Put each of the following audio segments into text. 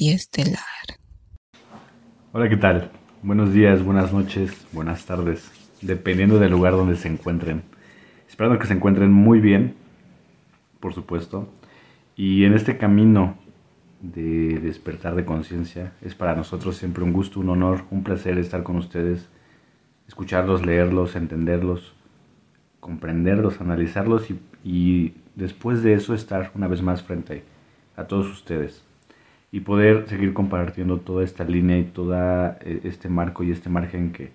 Conciencia Estelar. Hola, ¿qué tal? Buenos días, buenas noches, buenas tardes, dependiendo del lugar donde se encuentren. Esperando que se encuentren muy bien, por supuesto. Y en este camino de despertar de conciencia es para nosotros siempre un gusto, un honor, un placer estar con ustedes, escucharlos, leerlos, entenderlos, comprenderlos, analizarlos y después de eso estar una vez más frente a todos ustedes y poder seguir compartiendo toda esta línea y todo eh, este marco y este margen que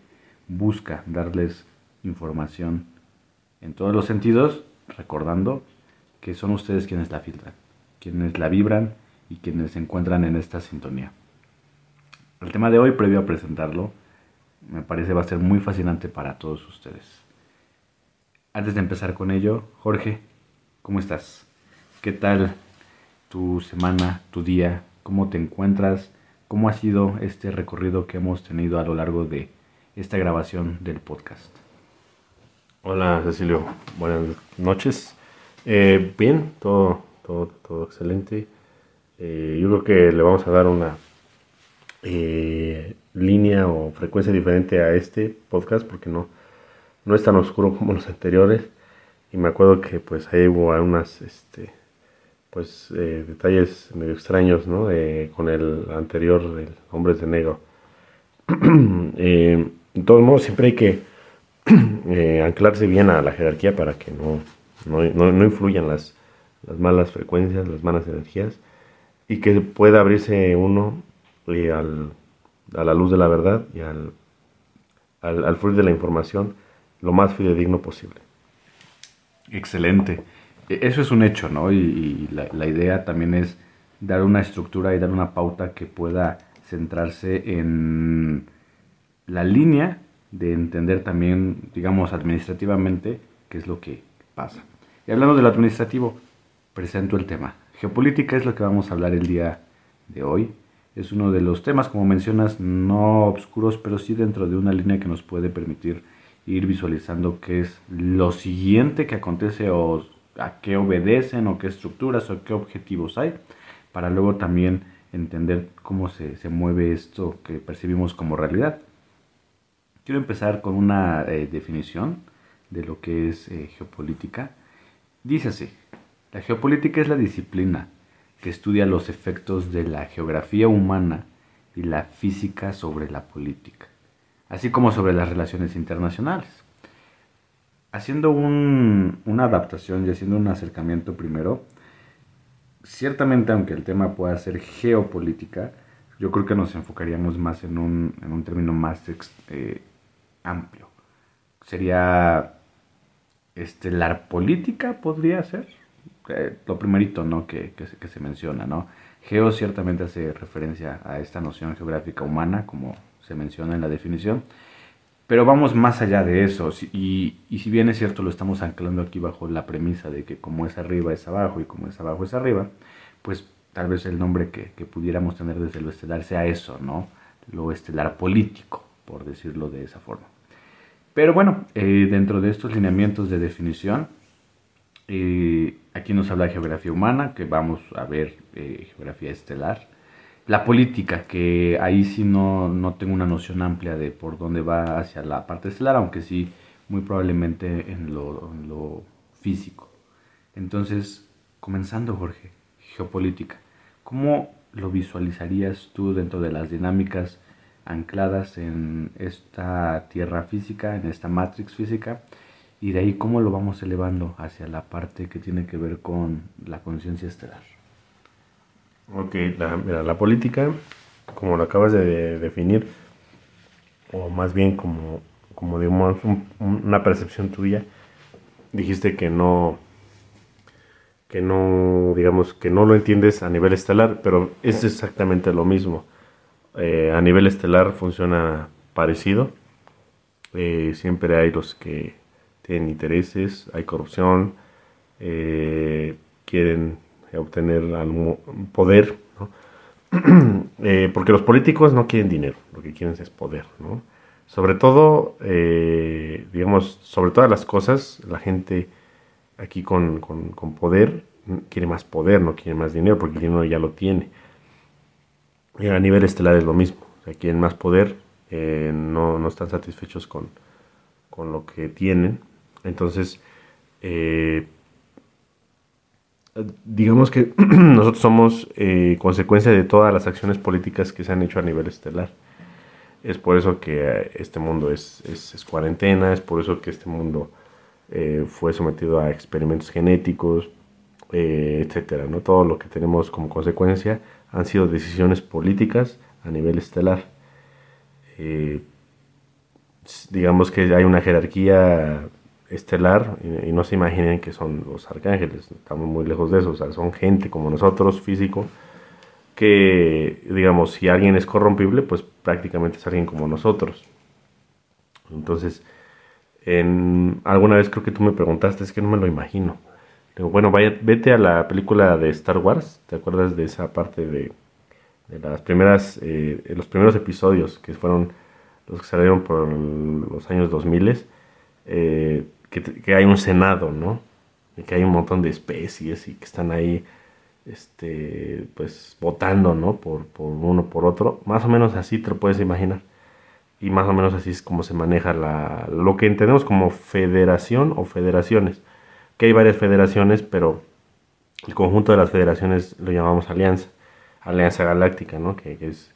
busca darles información en todos los sentidos, recordando que son ustedes quienes la filtran, quienes la vibran y quienes se encuentran en esta sintonía. El tema de hoy, previo a presentarlo, me parece va a ser muy fascinante para todos ustedes. Antes de empezar con ello, Jorge, ¿cómo estás? ¿Qué tal tu semana, tu día? ¿Cómo te encuentras? ¿Cómo ha sido este recorrido que hemos tenido a lo largo de esta grabación del podcast? Hola Cecilio, buenas noches. Eh, bien, todo, todo, todo excelente. Eh, yo creo que le vamos a dar una eh, línea o frecuencia diferente a este podcast porque no, no es tan oscuro como los anteriores. Y me acuerdo que pues ahí hubo algunas este, pues eh, detalles medio extraños, ¿no? con el anterior, el Hombres de Negro. eh, de todos modos, siempre hay que eh, anclarse bien a la jerarquía para que no, no, no, influyan las, las, malas frecuencias, las malas energías, y que pueda abrirse uno eh, al, a la luz de la verdad y al, al, al fluir de la información lo más fidedigno posible. Excelente. E-, eso es un hecho, ¿no? Y, la, idea también es dar una estructura y dar una pauta que pueda centrarse en la línea de entender también, digamos, administrativamente qué es lo que pasa. Y hablando de lo administrativo, presento el tema. Geopolítica es lo que vamos a hablar el día de hoy. Es uno de los temas, como mencionas, no oscuros, pero sí dentro de una línea que nos puede permitir ir visualizando qué es lo siguiente que acontece o a qué obedecen o qué estructuras o qué objetivos hay, para luego también entender cómo se, se mueve esto que percibimos como realidad. Quiero empezar con una eh, definición de lo que es eh, geopolítica. Dice así, la geopolítica es la disciplina que estudia los efectos de la geografía humana y la física sobre la política, así como sobre las relaciones internacionales haciendo una adaptación y haciendo un acercamiento primero, ciertamente aunque el tema pueda ser geopolítica, yo creo que nos enfocaríamos más en un, en un término más eh, amplio. Sería estelar política, podría ser. Eh, lo primerito ¿no? que, que, que se menciona. ¿no? Geo ciertamente hace referencia a esta noción geográfica humana, como se menciona en la definición. Pero vamos más allá de eso. Y, y, si bien es cierto, lo estamos anclando aquí bajo la premisa de que como es arriba es abajo y como es abajo es arriba, pues tal vez el nombre que, que pudiéramos tener desde lo estelar sea eso, ¿no? Lo estelar político, por decirlo de esa forma. Pero bueno, eh, dentro de estos lineamientos de definición, eh, aquí nos habla de geografía humana, que vamos a ver eh, geografía estelar la política, que ahí sí no, no tengo una noción amplia de por dónde va hacia la parte estelar, aunque sí muy probablemente en lo, en lo físico. Entonces, comenzando Jorge, geopolítica, ¿cómo lo visualizarías tú dentro de las dinámicas ancladas en esta tierra física, en esta matrix física? Y de ahí cómo lo vamos elevando hacia la parte que tiene que ver con la conciencia estelar. Ok, la, mira, la política, como lo acabas de definir, o más bien como, como digamos una percepción tuya, dijiste que no, que no, digamos, que no lo entiendes a nivel estelar, pero es exactamente lo mismo. Eh, a nivel estelar funciona parecido. Eh, siempre hay los que tienen intereses, hay corrupción, eh, quieren obtener algún poder, eh, porque los políticos no quieren dinero, lo que quieren es poder. Sobre todo, eh, digamos, sobre todas las cosas, la gente aquí con, con, poder quiere más poder, no quiere más dinero, porque el dinero ya lo tiene. Y a nivel estelar es lo mismo. O sea, quieren más poder, eh, no, no, están satisfechos con, con, lo que tienen. Entonces, digamos que nosotros somos eh, consecuencia de todas las acciones políticas que se han hecho a nivel estelar. Es por eso que este mundo es, es, cuarentena, es por eso que este mundo fue sometido a experimentos genéticos, etcétera. ¿no? Todo lo que tenemos como consecuencia han sido decisiones políticas a nivel estelar. Eh, digamos que hay una jerarquía estelar y, no se imaginen que son los arcángeles, estamos muy lejos de eso, o sea, son gente como nosotros, físico, que digamos, si alguien es corrompible, pues prácticamente es alguien como nosotros. Entonces, en, alguna vez creo que tú me preguntaste, es que no me lo imagino bueno, vaya, vete a la película de Star Wars, ¿te acuerdas de esa parte de, de las primeras, eh, los primeros episodios que fueron los que salieron por los años 2000, eh, que, hay un senado, ¿no? Que hay un montón de especies y que están ahí, este, pues, votando, ¿no? Por, por uno, por otro. Más o menos así te lo puedes imaginar. Y más o menos así es como se maneja la, lo que entendemos como federación o federaciones que hay varias federaciones, pero el conjunto de las federaciones lo llamamos alianza, alianza galáctica, ¿no? que, es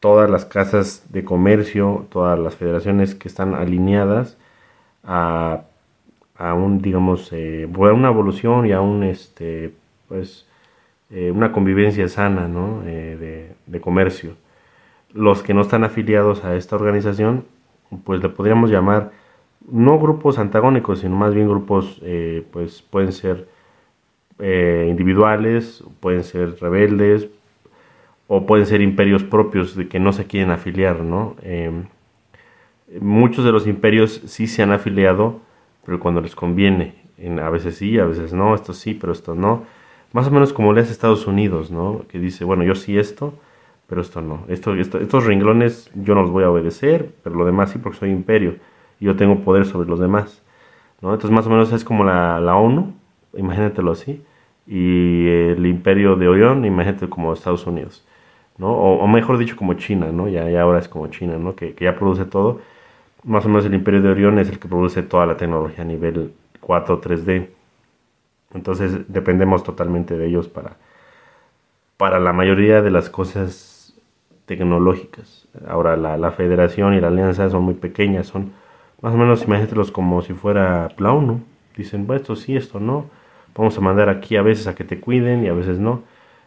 todas las casas de comercio, todas las federaciones que están alineadas a, un, digamos, eh, una evolución y a un, este, pues, eh, una convivencia sana ¿no? Eh, de, comercio. Los que no están afiliados a esta organización, pues le podríamos llamar no grupos antagónicos, sino más bien grupos, eh, pues pueden ser individuales, pueden ser rebeldes, o pueden ser imperios propios de que no se quieren afiliar, ¿no? Muchos de los imperios sí se han afiliado, pero cuando les conviene, a veces sí, a veces no, esto sí, pero esto no. Más o menos como le hace Estados Unidos, ¿no? Que dice, bueno, yo sí esto, pero esto no. Esto, estos renglones yo no los voy a obedecer, pero lo demás sí porque soy imperio yo tengo poder sobre los demás. ¿no? Entonces más o menos es como la, la ONU, imagínatelo así, y el imperio de Orión, imagínate como Estados Unidos. ¿no? O, mejor dicho como China, ¿no? ya, ya ahora es como China, ¿no? que, que ya produce todo. Más o menos el imperio de Orión es el que produce toda la tecnología a nivel 4 3D. Entonces dependemos totalmente de ellos para, para la mayoría de las cosas tecnológicas. Ahora la, la federación y la alianza son muy pequeñas, son más o menos imagínatelos como si fuera Plauno. Dicen, bueno, esto sí, esto no. Vamos a mandar aquí a veces a que te cuiden y a veces no.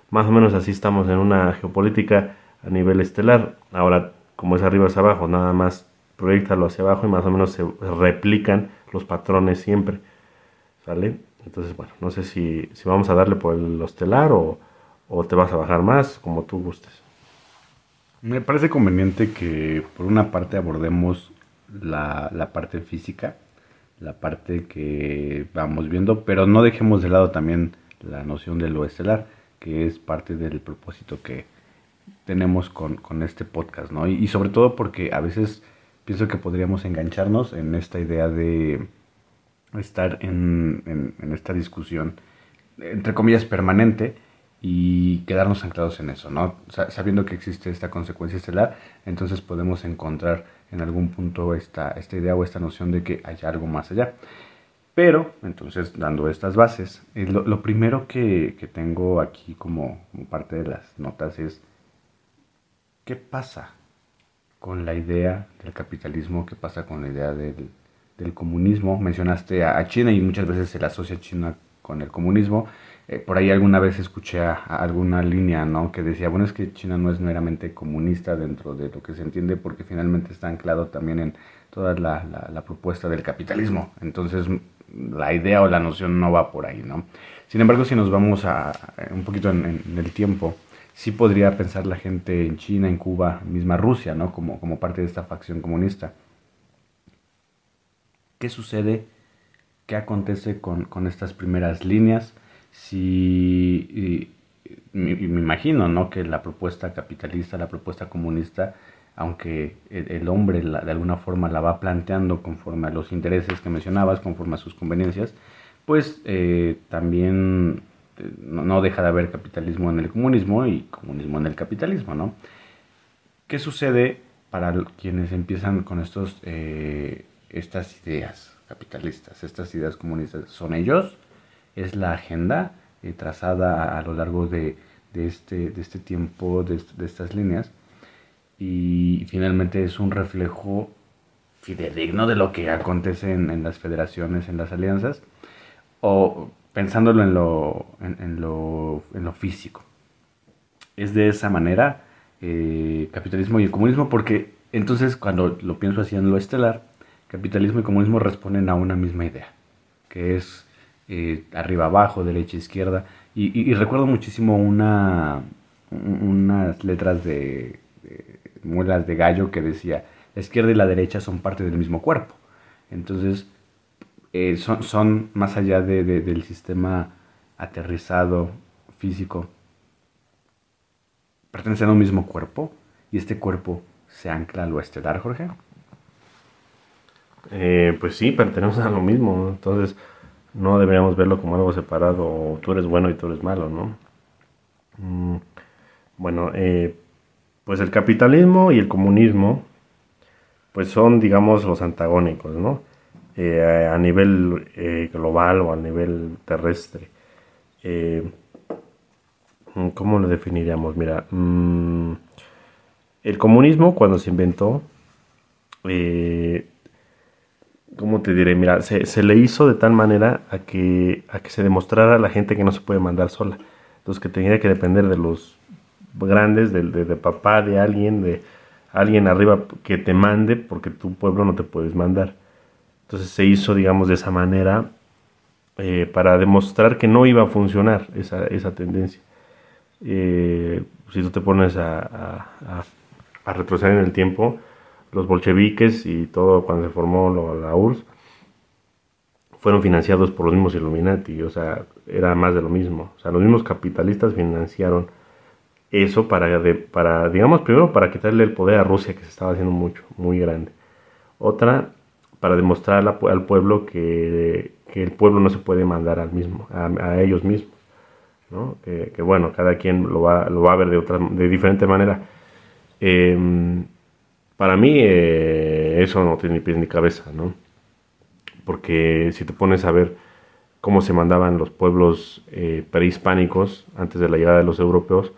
Más o menos así estamos en una geopolítica a nivel estelar. Ahora, como es arriba es abajo, nada más proyectalo hacia abajo y más o menos se replican los patrones siempre. ¿Sale? Entonces, bueno, no sé si, si vamos a darle por el estelar o, o te vas a bajar más, como tú gustes. Me parece conveniente que por una parte abordemos la, la parte física, la parte que vamos viendo, pero no dejemos de lado también la noción de lo estelar, que es parte del propósito que tenemos con, con este podcast, ¿no? Y, sobre todo porque a veces pienso que podríamos engancharnos en esta idea de estar en, en, esta discusión, entre comillas, permanente y quedarnos anclados en eso, ¿no? Sabiendo que existe esta consecuencia estelar, entonces podemos encontrar en algún punto esta, esta idea o esta noción de que hay algo más allá. Pero, entonces, dando estas bases, eh, lo, primero que, que, tengo aquí como, parte de las notas es, ¿qué pasa con la idea del capitalismo? ¿Qué pasa con la idea del, del comunismo? Mencionaste a, a, China y muchas veces se la asocia China con el comunismo. Eh, por ahí alguna vez escuché a, alguna línea, ¿no? Que decía, bueno, es que China no es meramente comunista dentro de lo que se entiende porque finalmente está anclado también en toda la, la, propuesta del capitalismo. Entonces, la idea o la noción no va por ahí, ¿no? Sin embargo, si nos vamos a, un poquito en, el tiempo, sí podría pensar la gente en China, en Cuba, misma Rusia, ¿no? Como, como parte de esta facción comunista. ¿Qué sucede? ¿Qué acontece con, con estas primeras líneas? si me, imagino ¿no? que la propuesta capitalista, la propuesta comunista, aunque el, hombre de alguna forma la va planteando conforme a los intereses que mencionabas, conforme a sus conveniencias, pues eh, también no, deja de haber capitalismo en el comunismo y comunismo en el capitalismo, ¿no? ¿Qué sucede para quienes empiezan con estos, eh, estas ideas capitalistas, estas ideas comunistas? ¿Son ellos? ¿Es la agenda eh, trazada a, lo largo de, este, de este tiempo, de, estas líneas? Y finalmente es un reflejo fidedigno de lo que acontece en, en las federaciones, en las alianzas, o pensándolo en lo, en, lo, en lo físico. Es de esa manera eh, capitalismo y comunismo porque entonces cuando lo pienso así en lo estelar, capitalismo y comunismo responden a una misma idea, que es eh, arriba abajo, derecha izquierda. Y, recuerdo muchísimo una, unas letras de, de muelas de gallo que decía, la izquierda y la derecha son parte del mismo cuerpo. Entonces, eh, son, son, más allá de, del sistema aterrizado físico, pertenecen a un mismo cuerpo y este cuerpo se ancla a lo estelar, Jorge. Eh, pues sí, pertenecen a lo mismo, entonces no deberíamos verlo como algo separado, tú eres bueno y tú eres malo, ¿no? Mm, bueno, eh, pues el capitalismo y el comunismo, pues son, digamos, los antagónicos, ¿no? Eh, a nivel eh, global o a nivel terrestre. Eh, ¿Cómo lo definiríamos? Mira, mm, el comunismo cuando se inventó, ¿cómo te diré? Mira, se, le hizo de tal manera a que, a que se demostrara a la gente que no se puede mandar sola. Entonces que tenía que depender de los grandes, de, de papá, de alguien, de alguien arriba que te mande, porque tu pueblo no te puedes mandar. Entonces se hizo, digamos, de esa manera eh, para demostrar que no iba a funcionar esa, esa tendencia. Eh, si tú te pones a, retroceder en el tiempo, los bolcheviques y todo cuando se formó la URSS fueron financiados por los mismos Illuminati, o sea, era más de lo mismo. O sea, los mismos capitalistas financiaron eso para, para digamos, primero para quitarle el poder a Rusia, que se estaba haciendo mucho, muy grande. Otra, para demostrar al pueblo que, el pueblo no se puede mandar al mismo, a, ellos mismos. ¿no? Que, bueno, cada quien lo va, lo va a ver de, otra, de diferente manera. Em, para mí eh, eso no tiene ni pies ni cabeza, ¿no? Porque si te pones a ver cómo se mandaban los pueblos eh, prehispánicos antes de la llegada de los europeos,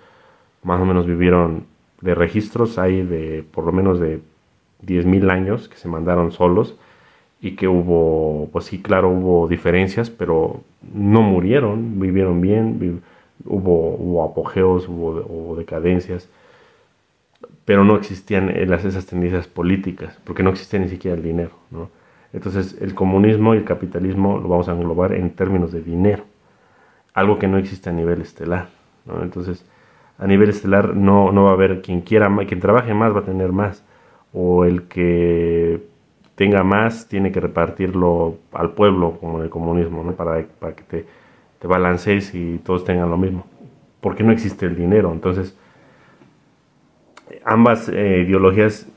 más o menos vivieron de registros, hay de por lo menos de 10.000 años que se mandaron solos y que hubo, pues sí, claro, hubo diferencias, pero no murieron, vivieron bien, hubo, apogeos, hubo, decadencias, pero no existían esas tendencias políticas, porque no existía ni siquiera el dinero, ¿no? Entonces, el comunismo y el capitalismo lo vamos a englobar en términos de dinero, algo que no existe a nivel estelar. Entonces, a nivel estelar no, no va a haber quien quiera, quien trabaje más va a tener más, o el que tenga más, tiene que repartirlo al pueblo, como en el comunismo, ¿no? para, para que te, te balancees y todos tengan lo mismo. Porque no existe el dinero. Entonces, ambas eh, ideologías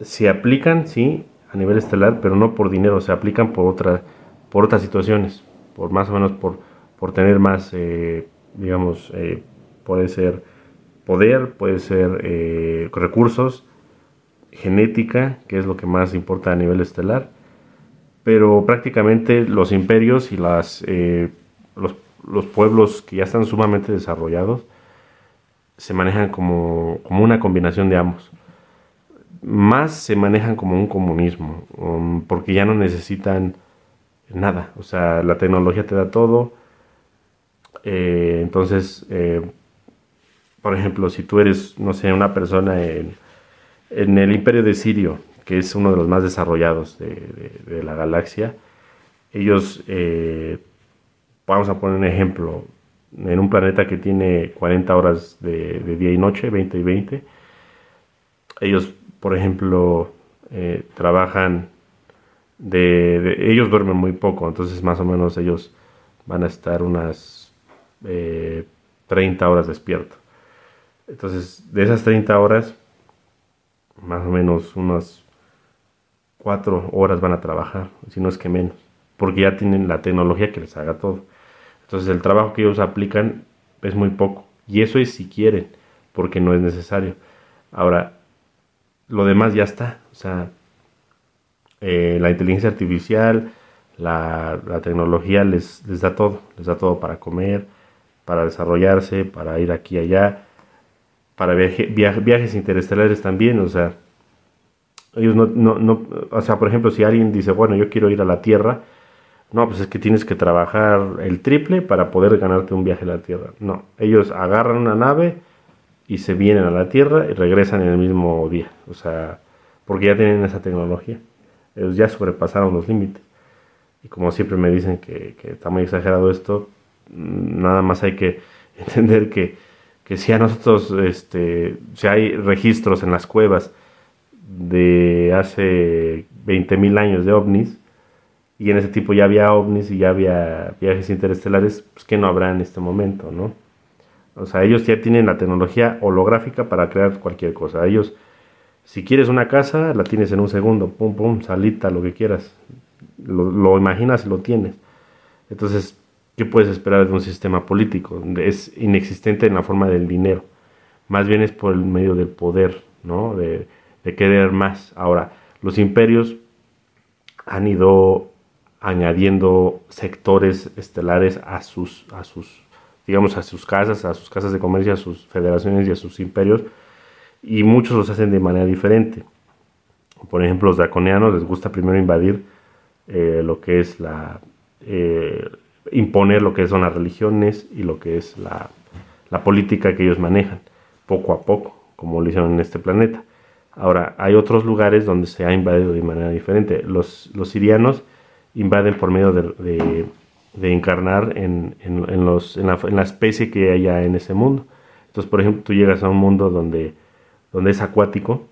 se aplican, sí, a nivel estelar, pero no por dinero, se aplican por, otra, por otras situaciones, por más o menos por, por tener más, eh, digamos, eh, puede ser poder, puede ser recursos, genética, que es lo que más importa a nivel estelar, pero prácticamente los imperios y las, eh, los, los, pueblos que ya están sumamente desarrollados se manejan como, como una combinación de ambos. Más se manejan como un comunismo, um, porque ya no necesitan nada, o sea, la tecnología te da todo, eh, entonces, eh, por ejemplo, si tú eres, no sé, una persona en en el imperio de Sirio, que es uno de los más desarrollados de, la galaxia, ellos, eh, vamos a poner un ejemplo, en un planeta que tiene 40 horas de, día y noche, 20 y 20, ellos, por ejemplo, eh, trabajan de, ellos duermen muy poco, entonces más o menos ellos van a estar unas 30 eh, horas despiertos. Entonces, de esas 30 horas, más o menos unas cuatro horas van a trabajar, si no es que menos, porque ya tienen la tecnología que les haga todo. Entonces el trabajo que ellos aplican es muy poco. Y eso es si quieren, porque no es necesario. Ahora, lo demás ya está. O sea, eh, la inteligencia artificial, la, tecnología les, les, da todo. Les da todo para comer, para desarrollarse, para ir aquí y allá, para viajes interestelares también. O sea, ellos no, no, no, o sea, por ejemplo, si alguien dice, bueno, yo quiero ir a la Tierra, no, pues es que tienes que trabajar el triple para poder ganarte un viaje a la Tierra. No, ellos agarran una nave y se vienen a la Tierra y regresan en el mismo día. O sea, porque ya tienen esa tecnología. Ellos ya sobrepasaron los límites. Y como siempre me dicen que, está muy exagerado esto, nada más hay que entender que, que si a nosotros, este, si hay registros en las cuevas de hace 20.000 años de ovnis, y en ese tipo ya había ovnis y ya había viajes interestelares, pues que no habrá en este momento, ¿no? O sea, ellos ya tienen la tecnología holográfica para crear cualquier cosa. Ellos, si quieres una casa, la tienes en un segundo, pum, pum, salita, lo que quieras. Lo, lo imaginas y lo tienes. Entonces, ¿qué puedes esperar de un sistema político? Es inexistente en la forma del dinero. Más bien es por el medio del poder, ¿no? De, de querer más. Ahora, los imperios han ido añadiendo sectores estelares a sus, a sus, digamos, a sus casas, a sus casas de comercio, a sus federaciones y a sus imperios, y muchos los hacen de manera diferente. Por ejemplo, los draconianos les gusta primero invadir eh, lo que es la, eh, imponer lo que son las religiones y lo que es la, la política que ellos manejan, poco a poco, como lo hicieron en este planeta. Ahora, hay otros lugares donde se ha invadido de manera diferente. Los, los sirianos invaden por medio de, de, encarnar en, en, los, en, la, en, la, especie que haya en ese mundo. Entonces, por ejemplo, tú llegas a un mundo donde, donde es acuático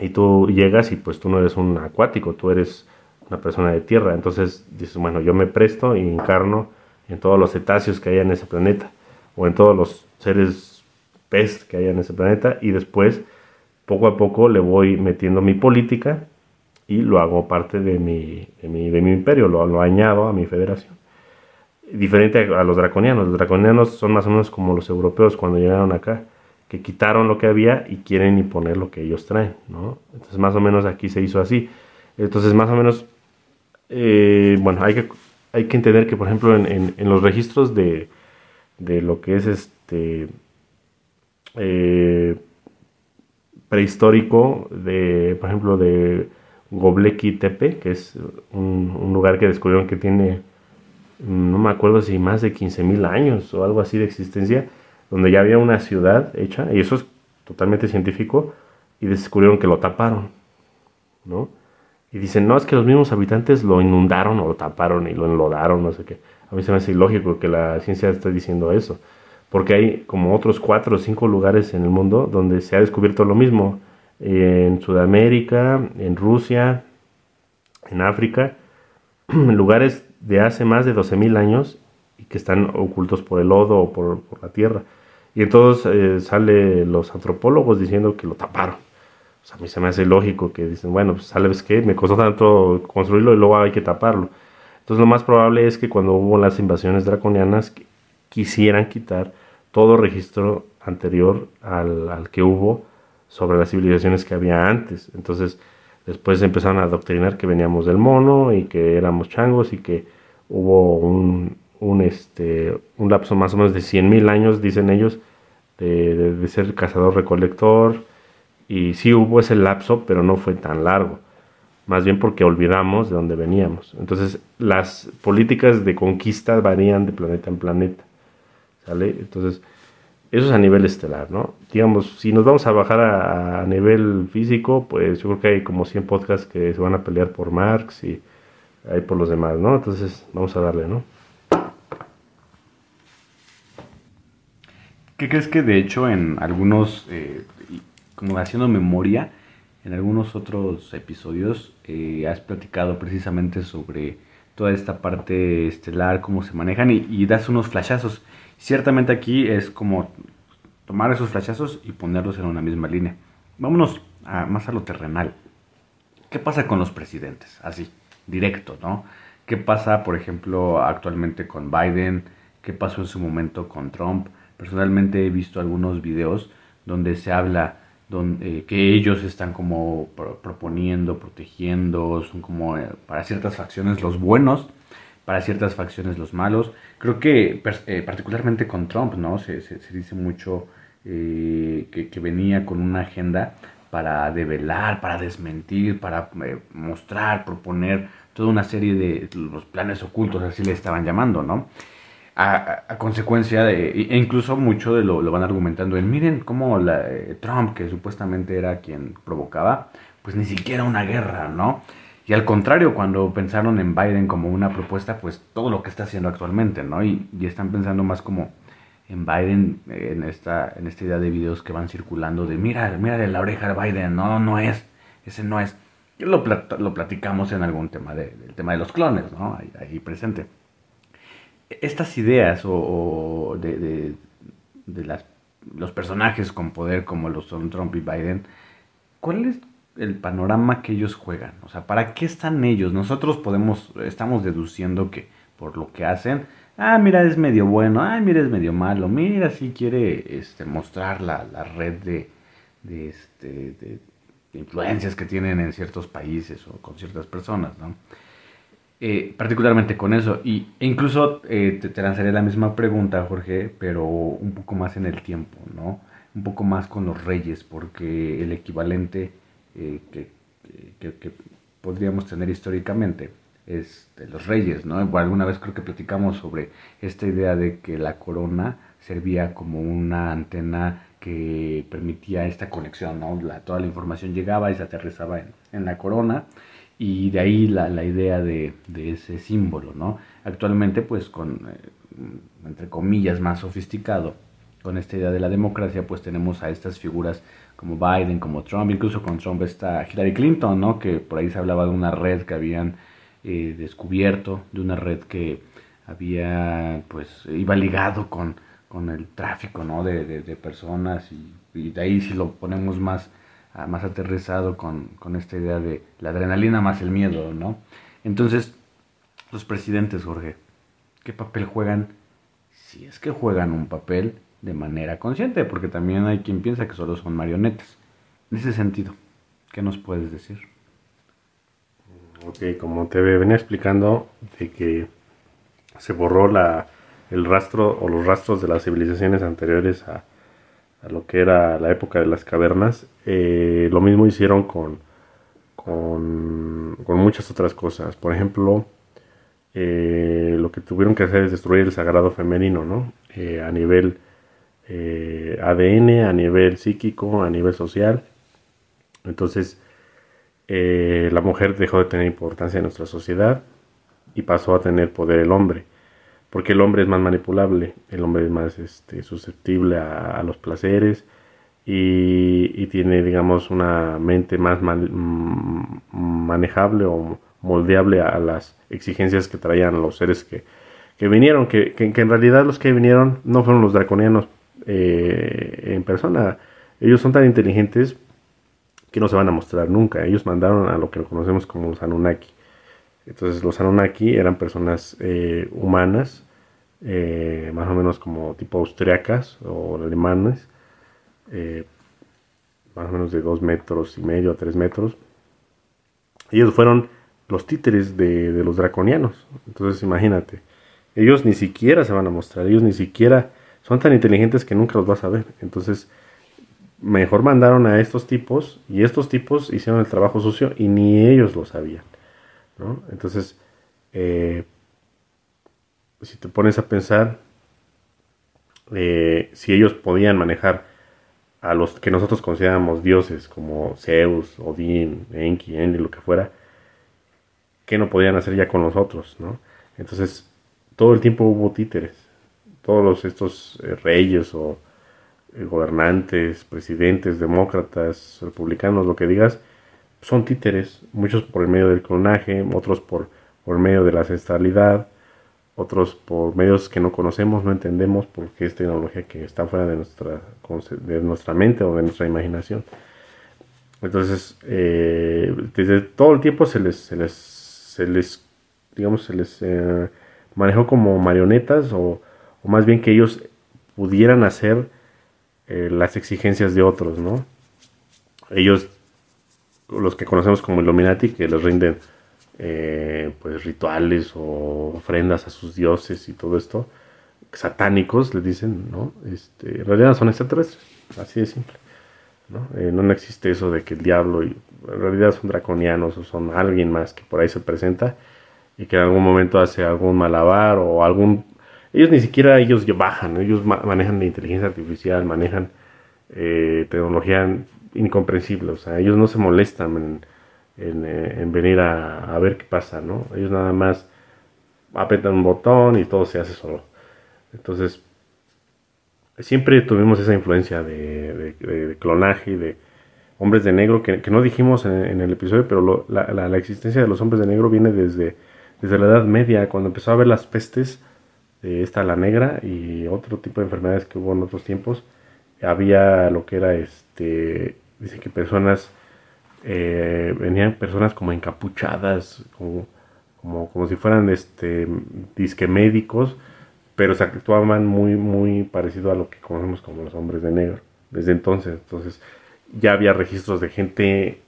y tú llegas y pues tú no eres un acuático, tú eres una persona de tierra. Entonces dices, bueno, yo me presto y encarno en todos los cetáceos que haya en ese planeta o en todos los seres pez que haya en ese planeta y después poco a poco le voy metiendo mi política y lo hago parte de mi, de mi, de mi imperio, lo, lo, añado a mi federación. Diferente a, los draconianos. Los draconianos son más o menos como los europeos cuando llegaron acá, que quitaron lo que había y quieren imponer lo que ellos traen, ¿no? Entonces más o menos aquí se hizo así. Entonces más o menos, eh, bueno, hay que, hay que entender que por ejemplo en, en, los registros de, de, lo que es este... Eh, prehistórico de, por ejemplo, de Gobleki Tepe, que es un, lugar que descubrieron que tiene, no me acuerdo si más de 15.000 años o algo así de existencia, donde ya había una ciudad hecha, y eso es totalmente científico, y descubrieron que lo taparon, ¿no? Y dicen, no, es que los mismos habitantes lo inundaron o lo taparon y lo enlodaron, no sé qué. A mí se me hace ilógico que la ciencia esté diciendo eso, porque hay como otros cuatro o cinco lugares en el mundo donde se ha descubierto lo mismo en Sudamérica, en Rusia, en África, lugares de hace más de 12.000 años y que están ocultos por el lodo o por, la tierra. Y entonces eh, sale los antropólogos diciendo que lo taparon. Sea, a mí se me hace lógico que dicen, bueno, pues sabes qué, me costó tanto construirlo y luego hay que taparlo. Entonces lo más probable es que cuando hubo las invasiones draconianas quisieran quitar todo registro anterior al, al que hubo sobre las civilizaciones que había antes. Entonces, después empezaron a adoctrinar que veníamos del mono y que éramos changos y que hubo un, un, este, un lapso más o menos de 100.000 años, dicen ellos, de, de, ser cazador-recolector. Y sí hubo ese lapso, pero no fue tan largo. Más bien porque olvidamos de dónde veníamos. Entonces, las políticas de conquista varían de planeta en planeta. ¿Sale? Entonces, eso es a nivel estelar, ¿no? Digamos, si nos vamos a bajar a, nivel físico, pues yo creo que hay como 100 podcasts que se van a pelear por Marx y hay por los demás, ¿no? Entonces, vamos a darle, ¿no? ¿Qué crees que de hecho en algunos, eh, como haciendo memoria, en algunos otros episodios eh, has platicado precisamente sobre toda esta parte estelar, cómo se manejan y, y das unos flashazos. Ciertamente aquí es como tomar esos flashazos y ponerlos en una misma línea. Vámonos más a lo terrenal. ¿Qué pasa con los presidentes? Así, directo, ¿no? ¿Qué pasa, por ejemplo, actualmente con Biden? ¿Qué pasó en su momento con Trump? Personalmente he visto algunos videos donde se habla donde, eh, que ellos están como proponiendo, protegiendo, son como eh, para ciertas facciones los buenos, para ciertas facciones los malos. Creo que eh, particularmente con Trump, ¿no? Se, se, dice mucho que, que, venía con una agenda para develar, para desmentir, para mostrar, proponer toda una serie de los planes ocultos, así le estaban llamando, ¿no? A, consecuencia de, e incluso mucho de lo, lo van argumentando en, miren cómo la, eh, Trump, que supuestamente era quien provocaba, pues ni siquiera una guerra, ¿no? Y al contrario, cuando pensaron en Biden como una propuesta, pues todo lo que está haciendo actualmente, ¿no? Y, están pensando más como en Biden, en esta, en esta idea de videos que van circulando de, mira, mira de la oreja de Biden, no, no es, ese no es. Lo, lo platicamos en algún tema de, del tema de los clones, ¿no? Ahí presente estas ideas o, de, las, los personajes con poder como los son Trump y Biden, ¿cuál es el panorama que ellos juegan? O sea, ¿para qué están ellos? Nosotros podemos, estamos deduciendo que por lo que hacen, ah, mira, es medio bueno, ah, mira, es medio malo, mira, si quiere este, mostrar la, red de, de, este, de influencias que tienen en ciertos países o con ciertas personas, ¿no? Eh, particularmente con eso. Y, e incluso eh, te, lanzaré la misma pregunta, Jorge, pero un poco más en el tiempo, ¿no? Un poco más con los reyes, porque el equivalente eh, que, que, podríamos tener históricamente es de los reyes, ¿no? alguna vez creo que platicamos sobre esta idea de que la corona servía como una antena que permitía esta conexión, ¿no? La, toda la información llegaba y se aterrizaba en, en la corona y de ahí la, la idea de, de, ese símbolo, ¿no? Actualmente, pues con, eh, entre comillas, más sofisticado, con esta idea de la democracia, pues tenemos a estas figuras como Biden, como Trump, incluso con Trump está Hillary Clinton, ¿no? Que por ahí se hablaba de una red que habían eh, descubierto, de una red que había, pues, iba ligado con, con el tráfico, ¿no? De, de, personas y de ahí si lo ponemos más más aterrizado con, con, esta idea de la adrenalina más el miedo, ¿no? Entonces, los presidentes, Jorge, ¿qué papel juegan? Si es que juegan un papel de manera consciente, porque también hay quien piensa que solo son marionetas. En ese sentido, ¿qué nos puedes decir? Ok, como te venía explicando, de que se borró la, el rastro o los rastros de las civilizaciones anteriores a, a lo que era la época de las cavernas. Eh, lo mismo hicieron con, con, muchas otras cosas. Por ejemplo, eh, lo que tuvieron que hacer es destruir el sagrado femenino, ¿no? Eh, a nivel ADN, a nivel psíquico, a nivel social. Entonces, la mujer dejó de tener importancia en nuestra sociedad y pasó a tener poder el hombre porque el hombre es más manipulable, el hombre es más este, susceptible a, los placeres y, tiene, digamos, una mente más mm, manejable o moldeable a las exigencias que traían los seres que, vinieron, que, en realidad los que vinieron no fueron los draconianos eh, en persona, ellos son tan inteligentes que no se van a mostrar nunca, ellos mandaron a lo que conocemos como los Anunnaki. Entonces los Anunnaki eran personas eh, humanas eh, más o menos como tipo austriacas o alemanes, eh, más o menos de dos metros y medio a tres metros. Ellos fueron los títeres de, los draconianos. Entonces imagínate, ellos ni siquiera se van a mostrar, ellos ni siquiera son tan inteligentes que nunca los vas a ver. Entonces, mejor mandaron a estos tipos y estos tipos hicieron el trabajo sucio y ni ellos lo sabían. Entonces, eh, si te pones a pensar, eh, si ellos podían manejar a los que nosotros consideramos dioses, como Zeus, Odín, Enki, Enli, lo que fuera, ¿qué no podían hacer ya con nosotros? ¿no? Entonces, todo el tiempo hubo títeres. Todos estos eh, reyes o gobernantes, presidentes, demócratas, republicanos, lo que digas, son títeres, muchos por el medio del clonaje, otros por, por medio de la ancestralidad, otros por medios que no conocemos, no entendemos porque es tecnología que está fuera de nuestra, de nuestra mente o de nuestra imaginación. Entonces, eh, desde todo el tiempo se les, se les, se les digamos, se les eh, manejó como marionetas o, o, más bien que ellos pudieran hacer eh, las exigencias de otros, ¿no? Ellos, los que conocemos como Illuminati, que les rinden eh, pues rituales o ofrendas a sus dioses y todo esto, satánicos, les dicen, ¿no? Este, en realidad son extraterrestres, así de simple. ¿no? Eh, no existe eso de que el diablo y, en realidad son draconianos o son alguien más que por ahí se presenta y que en algún momento hace algún malabar o algún... Ellos ni siquiera ellos bajan, ellos manejan la inteligencia artificial, manejan eh, tecnología incomprensible, o sea, ellos no se molestan en, eh, venir a, ver qué pasa, ¿no? Ellos nada más apretan un botón y todo se hace solo. Entonces, siempre tuvimos esa influencia de, de, clonaje de hombres de negro que, no dijimos en, el episodio, pero la, existencia de los hombres de negro viene desde, desde la Edad Media, cuando empezó a haber las pestes, de esta la negra y otro tipo de enfermedades que hubo en otros tiempos. Había lo que era, este, dice que personas, eh, venían personas como encapuchadas, como, como, si fueran este, disque médicos, pero se actuaban muy, muy parecido a lo que conocemos como los hombres de negro. Desde entonces, entonces ya había registros de gente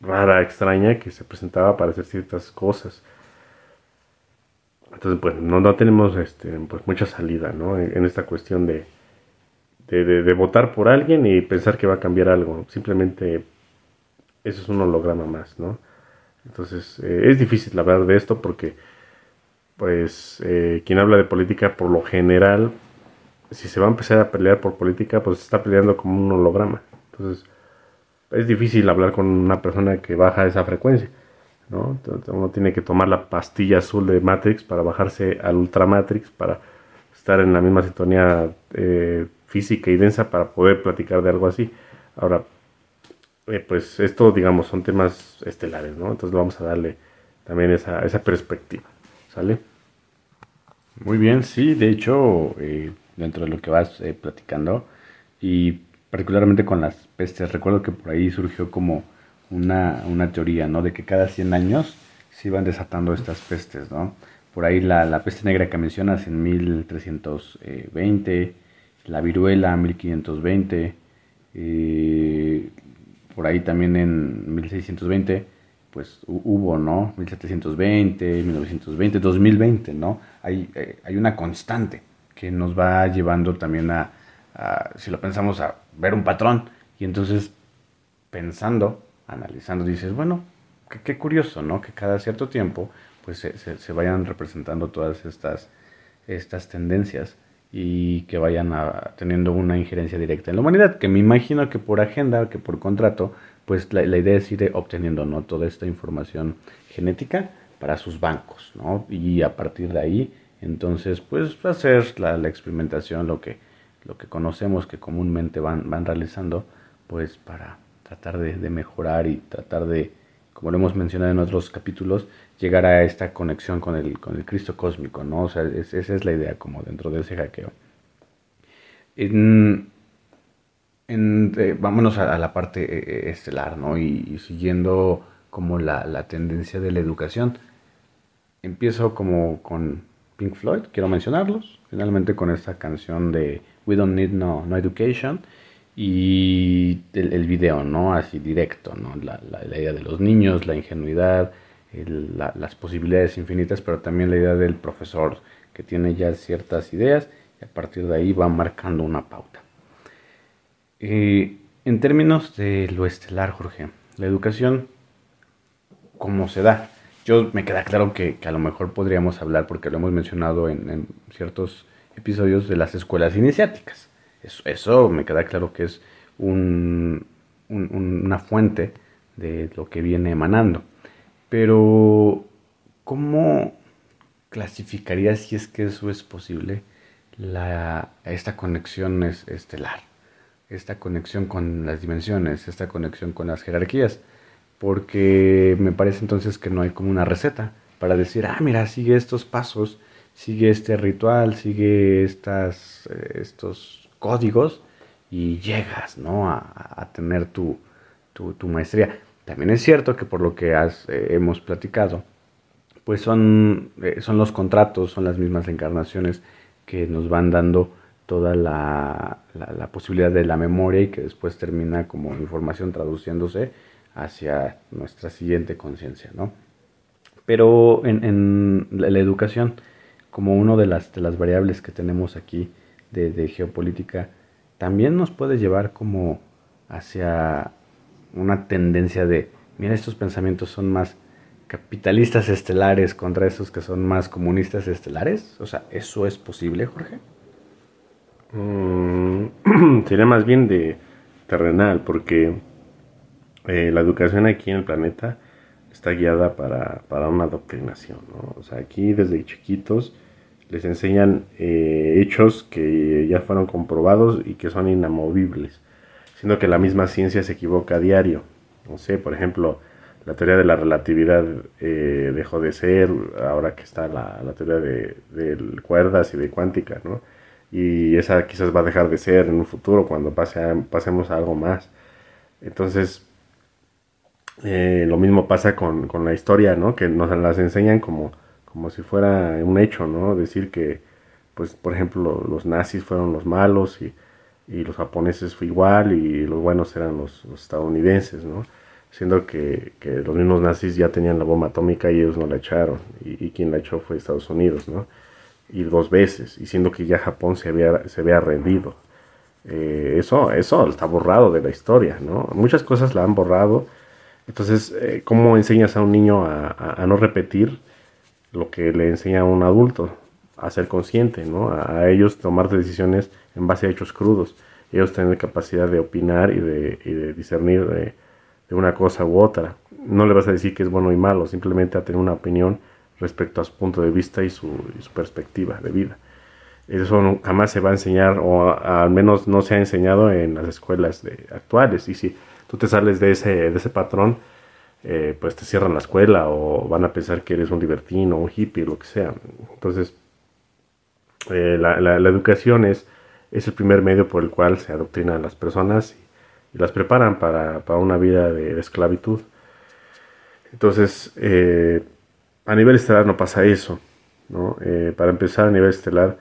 rara, extraña, que se presentaba para hacer ciertas cosas. Entonces, pues no, no tenemos este, pues, mucha salida ¿no? en, esta cuestión de, de, votar por alguien y pensar que va a cambiar algo. Simplemente eso es un holograma más, ¿no? Entonces, eh, es difícil hablar de esto porque pues eh, quien habla de política por lo general, si se va a empezar a pelear por política, pues está peleando como un holograma. Entonces, es difícil hablar con una persona que baja esa frecuencia. ¿no? uno tiene que tomar la pastilla azul de Matrix para bajarse al Ultra Matrix, para estar en la misma sintonía eh, física y densa para poder platicar de algo así. Ahora, eh, pues esto, digamos, son temas estelares, ¿no? Entonces vamos a darle también esa, esa perspectiva. ¿Sale? Muy bien, sí, de hecho, eh, dentro de lo que vas eh, platicando, y particularmente con las pestes, recuerdo que por ahí surgió como una, teoría, ¿no? De que cada 100 años se iban desatando estas pestes, ¿no? Por ahí la, la peste negra que mencionas en 1320, la viruela 1520, eh, por ahí también en 1620 pues hubo, ¿no? 1720, 1920, 2020, ¿no? Hay, eh, hay una constante que nos va llevando también a, si lo pensamos, a ver un patrón. Y entonces, pensando, analizando, dices, bueno, qué, curioso, ¿no? Que cada cierto tiempo, pues se, se, vayan representando todas estas, estas tendencias y que vayan a, teniendo una injerencia directa en la humanidad, que me imagino que por agenda, que por contrato, pues la, idea es ir obteniendo ¿no? toda esta información genética para sus bancos, ¿no? Y a partir de ahí, entonces, pues hacer la, la experimentación, lo que, lo que conocemos que comúnmente van, van realizando, pues para tratar de, mejorar y tratar de, como lo hemos mencionado en otros capítulos, llegar a esta conexión con el, con el Cristo cósmico, ¿no? O sea, esa es la idea como dentro de ese hackeo. Eh, vámonos a, la parte eh, eh, estelar, ¿no? Y, siguiendo como la, tendencia de la educación. Empiezo como con Pink Floyd, quiero mencionarlos, finalmente con esta canción de We Don't Need No, no Education y el, video, ¿no? Así directo, ¿no? La, idea de los niños, la ingenuidad, las posibilidades infinitas, pero también la idea del profesor que tiene ya ciertas ideas y a partir de ahí va marcando una pauta. Eh, en términos de lo estelar, Jorge, la educación, ¿cómo se da? Yo me queda claro que, a lo mejor podríamos hablar, porque lo hemos mencionado en, ciertos episodios, de las escuelas iniciáticas. Eso, me queda claro que es una fuente de lo que viene emanando. Pero, ¿cómo clasificaría si es que eso es posible, la, esta conexión estelar? esta conexión con las dimensiones, esta conexión con las jerarquías, porque me parece entonces que no hay como una receta para decir, ah, mira, sigue estos pasos, sigue este ritual, sigue estas, eh, estos códigos y llegas, ¿no? A, tener tu, tu, maestría. También es cierto que por lo que eh, hemos platicado, pues son, eh, son los contratos, son las mismas encarnaciones que nos van dando toda la, la, posibilidad de la memoria y que después termina como información traduciéndose hacia nuestra siguiente conciencia, ¿no? Pero en, en la, educación, como una de las, de las variables que tenemos aquí de, geopolítica, también nos puede llevar como hacia una tendencia de, mira, estos pensamientos son más capitalistas estelares contra esos que son más comunistas estelares? O sea, ¿eso es posible, Jorge? Mm, sería más bien de terrenal, porque eh, la educación aquí en el planeta está guiada para, para una adoctrinación. ¿no? O sea, aquí desde chiquitos les enseñan eh, hechos que ya fueron comprobados y que son inamovibles, siendo que la misma ciencia se equivoca a diario. No sé, por ejemplo, la teoría de la relatividad eh, dejó de ser, ahora que está la, teoría de, cuerdas y de cuántica, ¿no? Y esa quizás va a dejar de ser en un futuro cuando pase pasemos a algo más. Entonces, eh, lo mismo pasa con, la historia, ¿no? Que nos las enseñan como, como si fuera un hecho, ¿no? Decir que, pues, por ejemplo, los nazis fueron los malos y, los japoneses fue igual y los buenos eran los, los estadounidenses, ¿no? siendo que, los mismos nazis ya tenían la bomba atómica y ellos no la echaron, y, quien la echó fue Estados Unidos, ¿no? Y dos veces, y siendo que ya Japón se había, se había rendido. Eh, eso, eso está borrado de la historia, ¿no? Muchas cosas la han borrado. Entonces, eh, ¿cómo enseñas a un niño a, no repetir lo que le enseña a un adulto? A ser consciente, ¿no? A, ellos tomar decisiones en base a hechos crudos. Ellos tener capacidad de opinar y de, y de discernir de, de una cosa u otra. No le vas a decir que es bueno y malo, simplemente a tener una opinión respecto a su punto de vista y su, perspectiva de vida. Eso jamás se va a enseñar, o al menos no se ha enseñado en las escuelas actuales. Y si tú te sales de ese, de ese patrón, eh, pues te cierran la escuela o van a pensar que eres un libertino, un hippie, lo que sea. Entonces, eh, la, la, educación es, es el primer medio por el cual se adoctrinan las personas y las preparan para, una vida de, esclavitud. Entonces, eh, a nivel estelar no pasa eso. Eh, para empezar, a nivel estelar,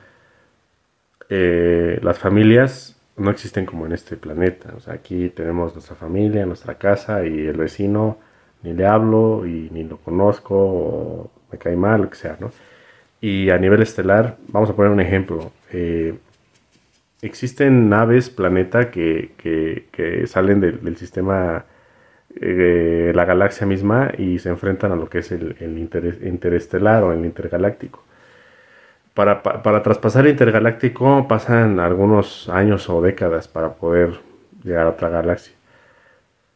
las familias no existen como en este planeta. O sea, aquí tenemos nuestra familia, nuestra casa y el vecino ni le hablo y ni lo conozco o me cae mal, lo que sea, ¿no? Y a nivel estelar, vamos a poner un ejemplo existen naves planeta que, que, salen del, sistema, eh, la galaxia misma y se enfrentan a lo que es el, el interestelar o el intergaláctico. Para, para, traspasar el intergaláctico pasan algunos años o décadas para poder llegar a otra galaxia.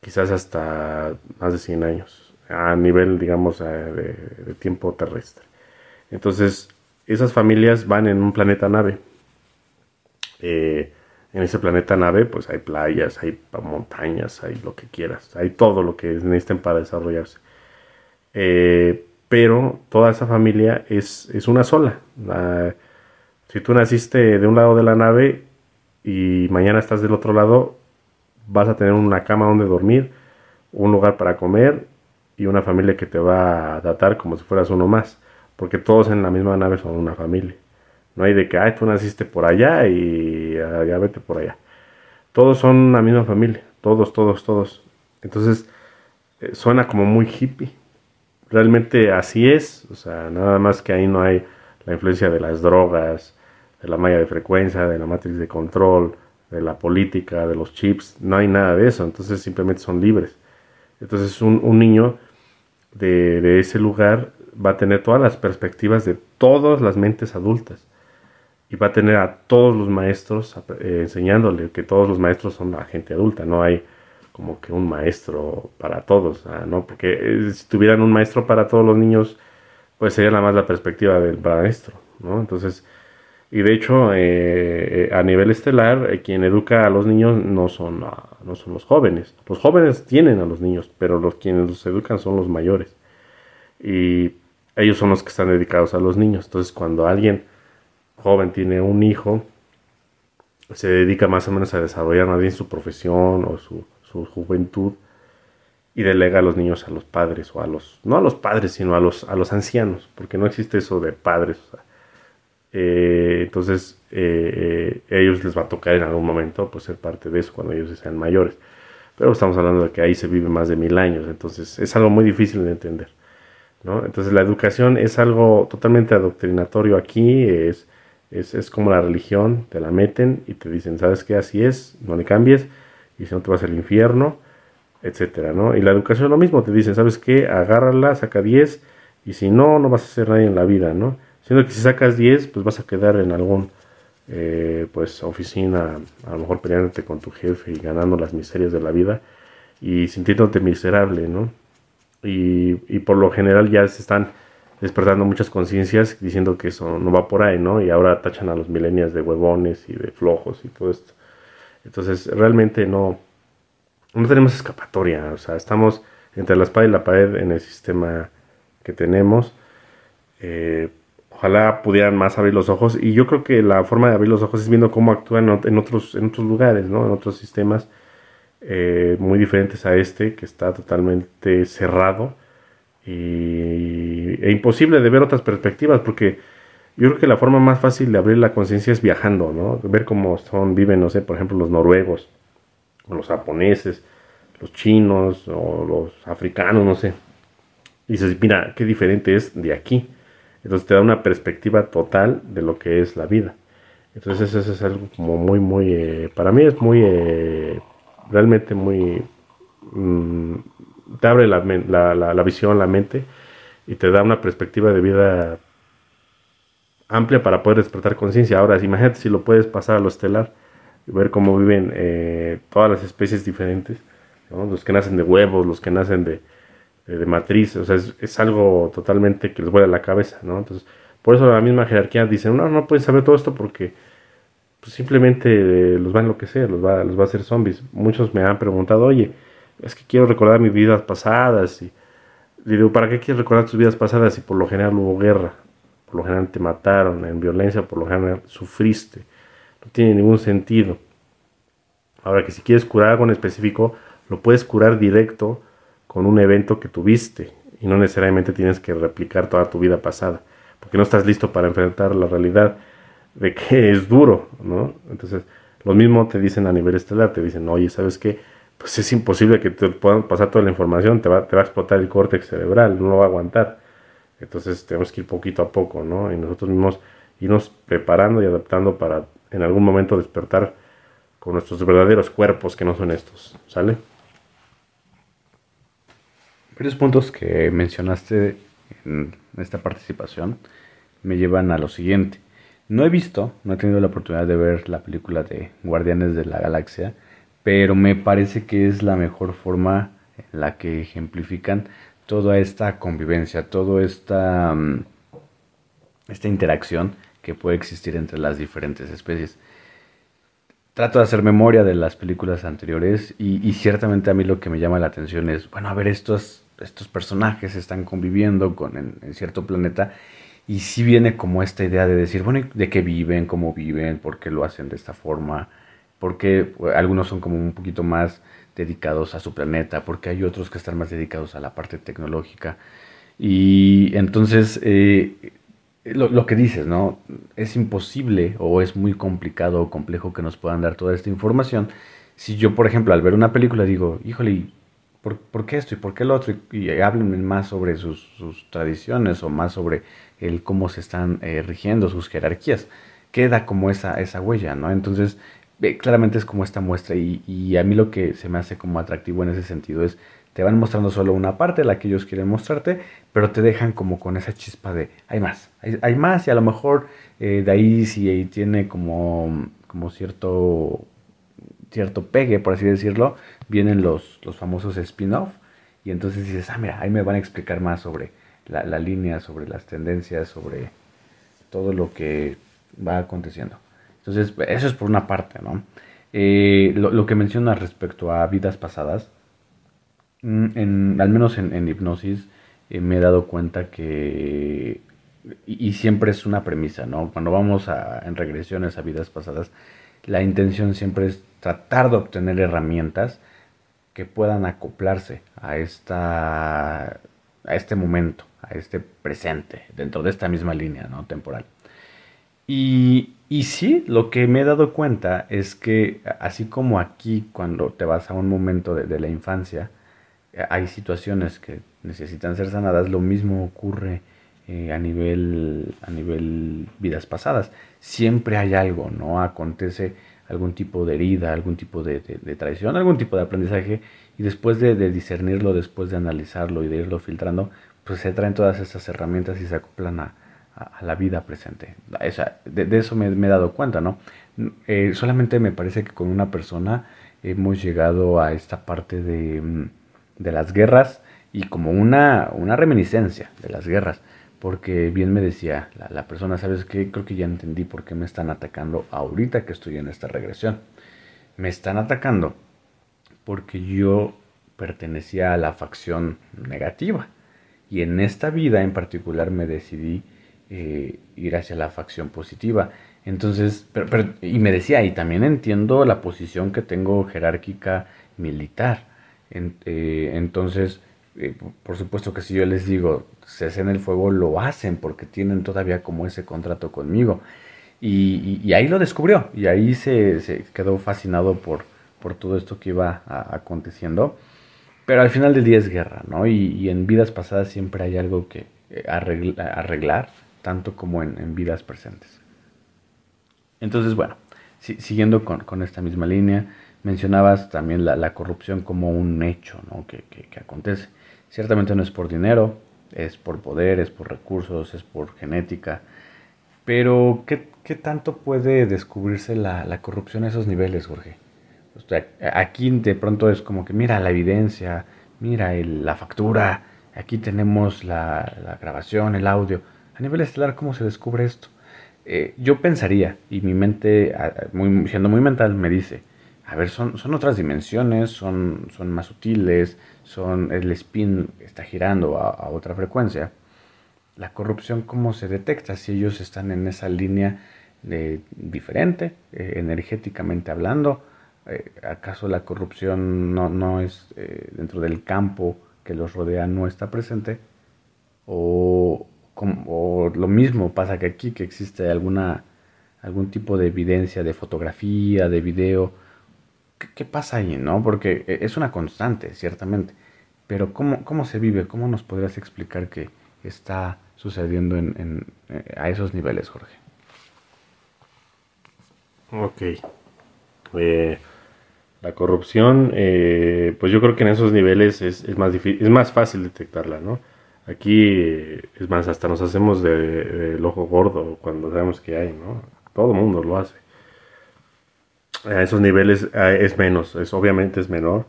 Quizás hasta más de 100 años, a nivel, digamos, de, de tiempo terrestre. Entonces, esas familias van en un planeta nave eh, en ese planeta nave, pues hay playas, hay montañas, hay lo que quieras, hay todo lo que necesiten para desarrollarse. Eh, pero toda esa familia es, es una sola. si tú naciste de un lado de la nave y mañana estás del otro lado, vas a tener una cama donde dormir, un lugar para comer y una familia que te va a tratar como si fueras uno más, porque todos en la misma nave son una familia. No hay de que, ay, tú naciste por allá y ya vete por allá. Todos son una misma familia, todos, todos, todos. Entonces, eh, suena como muy hippie. Realmente así es, o sea, nada más que ahí no hay la influencia de las drogas, de la malla de frecuencia, de la matriz de control, de la política, de los chips, no hay nada de eso, entonces simplemente son libres. Entonces un, un niño de, de, ese lugar va a tener todas las perspectivas de todas las mentes adultas y va a tener a todos los maestros eh, enseñándole que todos los maestros son la gente adulta, no hay como que un maestro para todos, ¿no? Porque eh, si tuvieran un maestro para todos los niños, pues sería nada más la perspectiva del maestro, ¿no? Entonces, y de hecho, eh, a nivel estelar, quien educa a los niños no son, ah, no son los jóvenes. Los jóvenes tienen a los niños, pero los quienes los educan son los mayores. Y ellos son los que están dedicados a los niños. Entonces, cuando alguien joven tiene un hijo, se dedica más o menos a desarrollar bien su profesión o su, juventud y delega a los niños a los padres o a los, no a los padres, sino a los, a los ancianos, porque no existe eso de padres. Eh, entonces, eh, eh, ellos les va a tocar en algún momento pues, ser parte de eso cuando ellos sean mayores. Pero estamos hablando de que ahí se vive más de mil años, entonces es algo muy difícil de entender. ¿no? Entonces la educación es algo totalmente adoctrinatorio aquí, es, es, es, como la religión, te la meten y te dicen, ¿sabes qué? Así es, no le cambies, y si no te vas al infierno, etcétera, ¿no? Y la educación lo mismo, te dicen, ¿sabes qué? Agárrala, saca 10, y si no, no vas a ser nadie en la vida, ¿no? Siendo que si sacas 10, pues vas a quedar en algún, eh, pues, oficina, a lo mejor peleándote con tu jefe y ganando las miserias de la vida, y sintiéndote miserable, ¿no? Y, y por lo general ya se están despertando muchas conciencias diciendo que eso no va por ahí, ¿no? Y ahora tachan a los millennials de huevones y de flojos y todo esto. Entonces, realmente no, no tenemos escapatoria, o sea, estamos entre la espada y la pared en el sistema que tenemos. Eh, ojalá pudieran más abrir los ojos y yo creo que la forma de abrir los ojos es viendo cómo actúan en otros, en otros lugares, ¿no? En otros sistemas eh, muy diferentes a este que está totalmente cerrado y, e imposible de ver otras perspectivas, porque yo creo que la forma más fácil de abrir la conciencia es viajando, ¿no? Ver cómo son, viven, no sé, por ejemplo, los noruegos, los japoneses, los chinos, o los africanos, no sé. Y dices, mira, qué diferente es de aquí. Entonces te da una perspectiva total de lo que es la vida. Entonces eso es algo como muy, muy, eh, para mí es muy, eh, realmente muy, mm, te abre la, la, la, visión, la mente y te da una perspectiva de vida amplia para poder despertar conciencia. Ahora, imagínate si lo puedes pasar a lo estelar y ver cómo viven eh, todas las especies diferentes, los que nacen de huevos, los que nacen de, de, matriz, o sea, es, algo totalmente que les vuela la cabeza, ¿no? Entonces, por eso la misma jerarquía dice, no, no pueden saber todo esto porque pues, simplemente los va a enloquecer, los va, los va a hacer zombies. Muchos me han preguntado, oye, es que quiero recordar mis vidas pasadas. Y digo, ¿para qué quieres recordar tus vidas pasadas si por lo general hubo guerra? Por lo general te mataron en violencia, por lo general sufriste. No tiene ningún sentido. Ahora que si quieres curar algo en específico, lo puedes curar directo con un evento que tuviste y no necesariamente tienes que replicar toda tu vida pasada, porque no estás listo para enfrentar la realidad de que es duro, ¿no? Entonces, lo mismo te dicen a nivel estelar, te dicen, oye, ¿sabes qué? pues es imposible que te puedan pasar toda la información, te va, te va a explotar el córtex cerebral, no lo va a aguantar. Entonces tenemos que ir poquito a poco, ¿no? Y nosotros mismos irnos preparando y adaptando para en algún momento despertar con nuestros verdaderos cuerpos que no son estos, ¿sale? Varios puntos que mencionaste en esta participación me llevan a lo siguiente. No he visto, no he tenido la oportunidad de ver la película de Guardianes de la Galaxia, pero me parece que es la mejor forma en la que ejemplifican toda esta convivencia, toda esta, mm, esta interacción que puede existir entre las diferentes especies. Trato de hacer memoria de las películas anteriores y, ciertamente a mí lo que me llama la atención es, bueno, a ver, estos, estos personajes están conviviendo con, en, cierto planeta y si viene como esta idea de decir, bueno, ¿de qué viven? ¿Cómo viven? ¿Por qué lo hacen de esta forma? porque pues, algunos son como un poquito más dedicados a su planeta, porque hay otros que están más dedicados a la parte tecnológica. Y entonces, eh, lo, que dices, ¿no? Es imposible o es muy complicado o complejo que nos puedan dar toda esta información. Si yo, por ejemplo, al ver una película digo, híjole, ¿por, ¿por qué esto y por qué lo otro? Y, háblenme más sobre sus, tradiciones o más sobre el cómo se están eh, rigiendo sus jerarquías. Queda como esa, esa huella, ¿no? Entonces, claramente es como esta muestra y, a mí lo que se me hace como atractivo en ese sentido es te van mostrando solo una parte, la que ellos quieren mostrarte, pero te dejan como con esa chispa de hay más, hay, más y a lo mejor eh, de ahí si tiene como, como cierto, cierto pegue, por así decirlo, vienen los, los famosos spin-off y entonces dices, ah, mira, ahí me van a explicar más sobre la, la línea, sobre las tendencias, sobre todo lo que va aconteciendo. Entonces, eso es por una parte, ¿no? Eh, lo, que mencionas respecto a vidas pasadas, mm, en, al menos en, hipnosis, eh, me he dado cuenta que, y, siempre es una premisa, ¿no? Cuando vamos a, en regresiones a vidas pasadas, la intención siempre es tratar de obtener herramientas que puedan acoplarse a, esta, a este momento, a este presente, dentro de esta misma línea ¿no? temporal. Y, y sí, lo que me he dado cuenta es que así como aquí cuando te vas a un momento de, la infancia, hay situaciones que necesitan ser sanadas, lo mismo ocurre eh, a, nivel, a nivel vidas pasadas. Siempre hay algo, ¿no? Acontece algún tipo de herida, algún tipo de, traición, algún tipo de aprendizaje, y después de, discernirlo, después de analizarlo y de irlo filtrando, pues se traen todas esas herramientas y se acoplan a, la vida presente. de, eso me, he dado cuenta, ¿no? Eh, solamente me parece que con una persona hemos llegado a esta parte de, mm, las guerras y como una, una reminiscencia de las guerras porque bien me decía la, persona, ¿sabes qué? Creo que ya entendí por qué me están atacando ahorita que estoy en esta regresión. Me están atacando porque yo pertenecía a la facción negativa. Y en esta vida en particular me decidí eh, ir hacia la facción positiva. Entonces, y me decía, y también entiendo la posición que tengo jerárquica militar. Eh, entonces, por supuesto que si yo les digo, cesen el fuego, lo hacen porque tienen todavía como ese contrato conmigo. Y, ahí lo descubrió y ahí se, quedó fascinado por, todo esto que iba aconteciendo. Pero al final del día es guerra, ¿no? Y, en vidas pasadas siempre hay algo que eh, arreglar, tanto como en, vidas presentes. Entonces, bueno, siguiendo con, esta misma línea, mencionabas también la, corrupción como un hecho ¿no? que acontece. Ciertamente no es por dinero, es por poder, es por recursos, es por genética. Pero, ¿qué, qué tanto puede descubrirse la, la, corrupción a esos niveles, Jorge? aquí de pronto es como que mira la evidencia, mira la factura, aquí tenemos la, la, grabación, el audio. A nivel estelar, ¿cómo se descubre esto? Eh, yo pensaría, y mi mente, siendo muy mental, me dice, a ver, son, son otras dimensiones, son, son más sutiles, son, el spin está girando a, otra frecuencia. La corrupción, ¿cómo se detecta? Si ellos están en esa línea de, diferente, eh, energéticamente hablando, eh, ¿acaso la corrupción no, no es eh, dentro del campo que los rodea, no está presente? O, o lo mismo pasa que aquí, que existe alguna, algún tipo de evidencia de fotografía, de video, ¿qué, pasa ahí, no? Porque e, es una constante, ciertamente. Pero ¿cómo, cómo se vive? ¿Cómo nos podrías explicar que está sucediendo en, eh, a esos niveles, Jorge? Ok. Eh, la corrupción, eh, pues yo creo que en esos niveles es, más difícil, es más fácil detectarla, ¿no? Aquí, es más, hasta nos hacemos del ojo gordo cuando sabemos que hay, ¿no? Todo el mundo lo hace a esos niveles es menos, es obviamente es menor.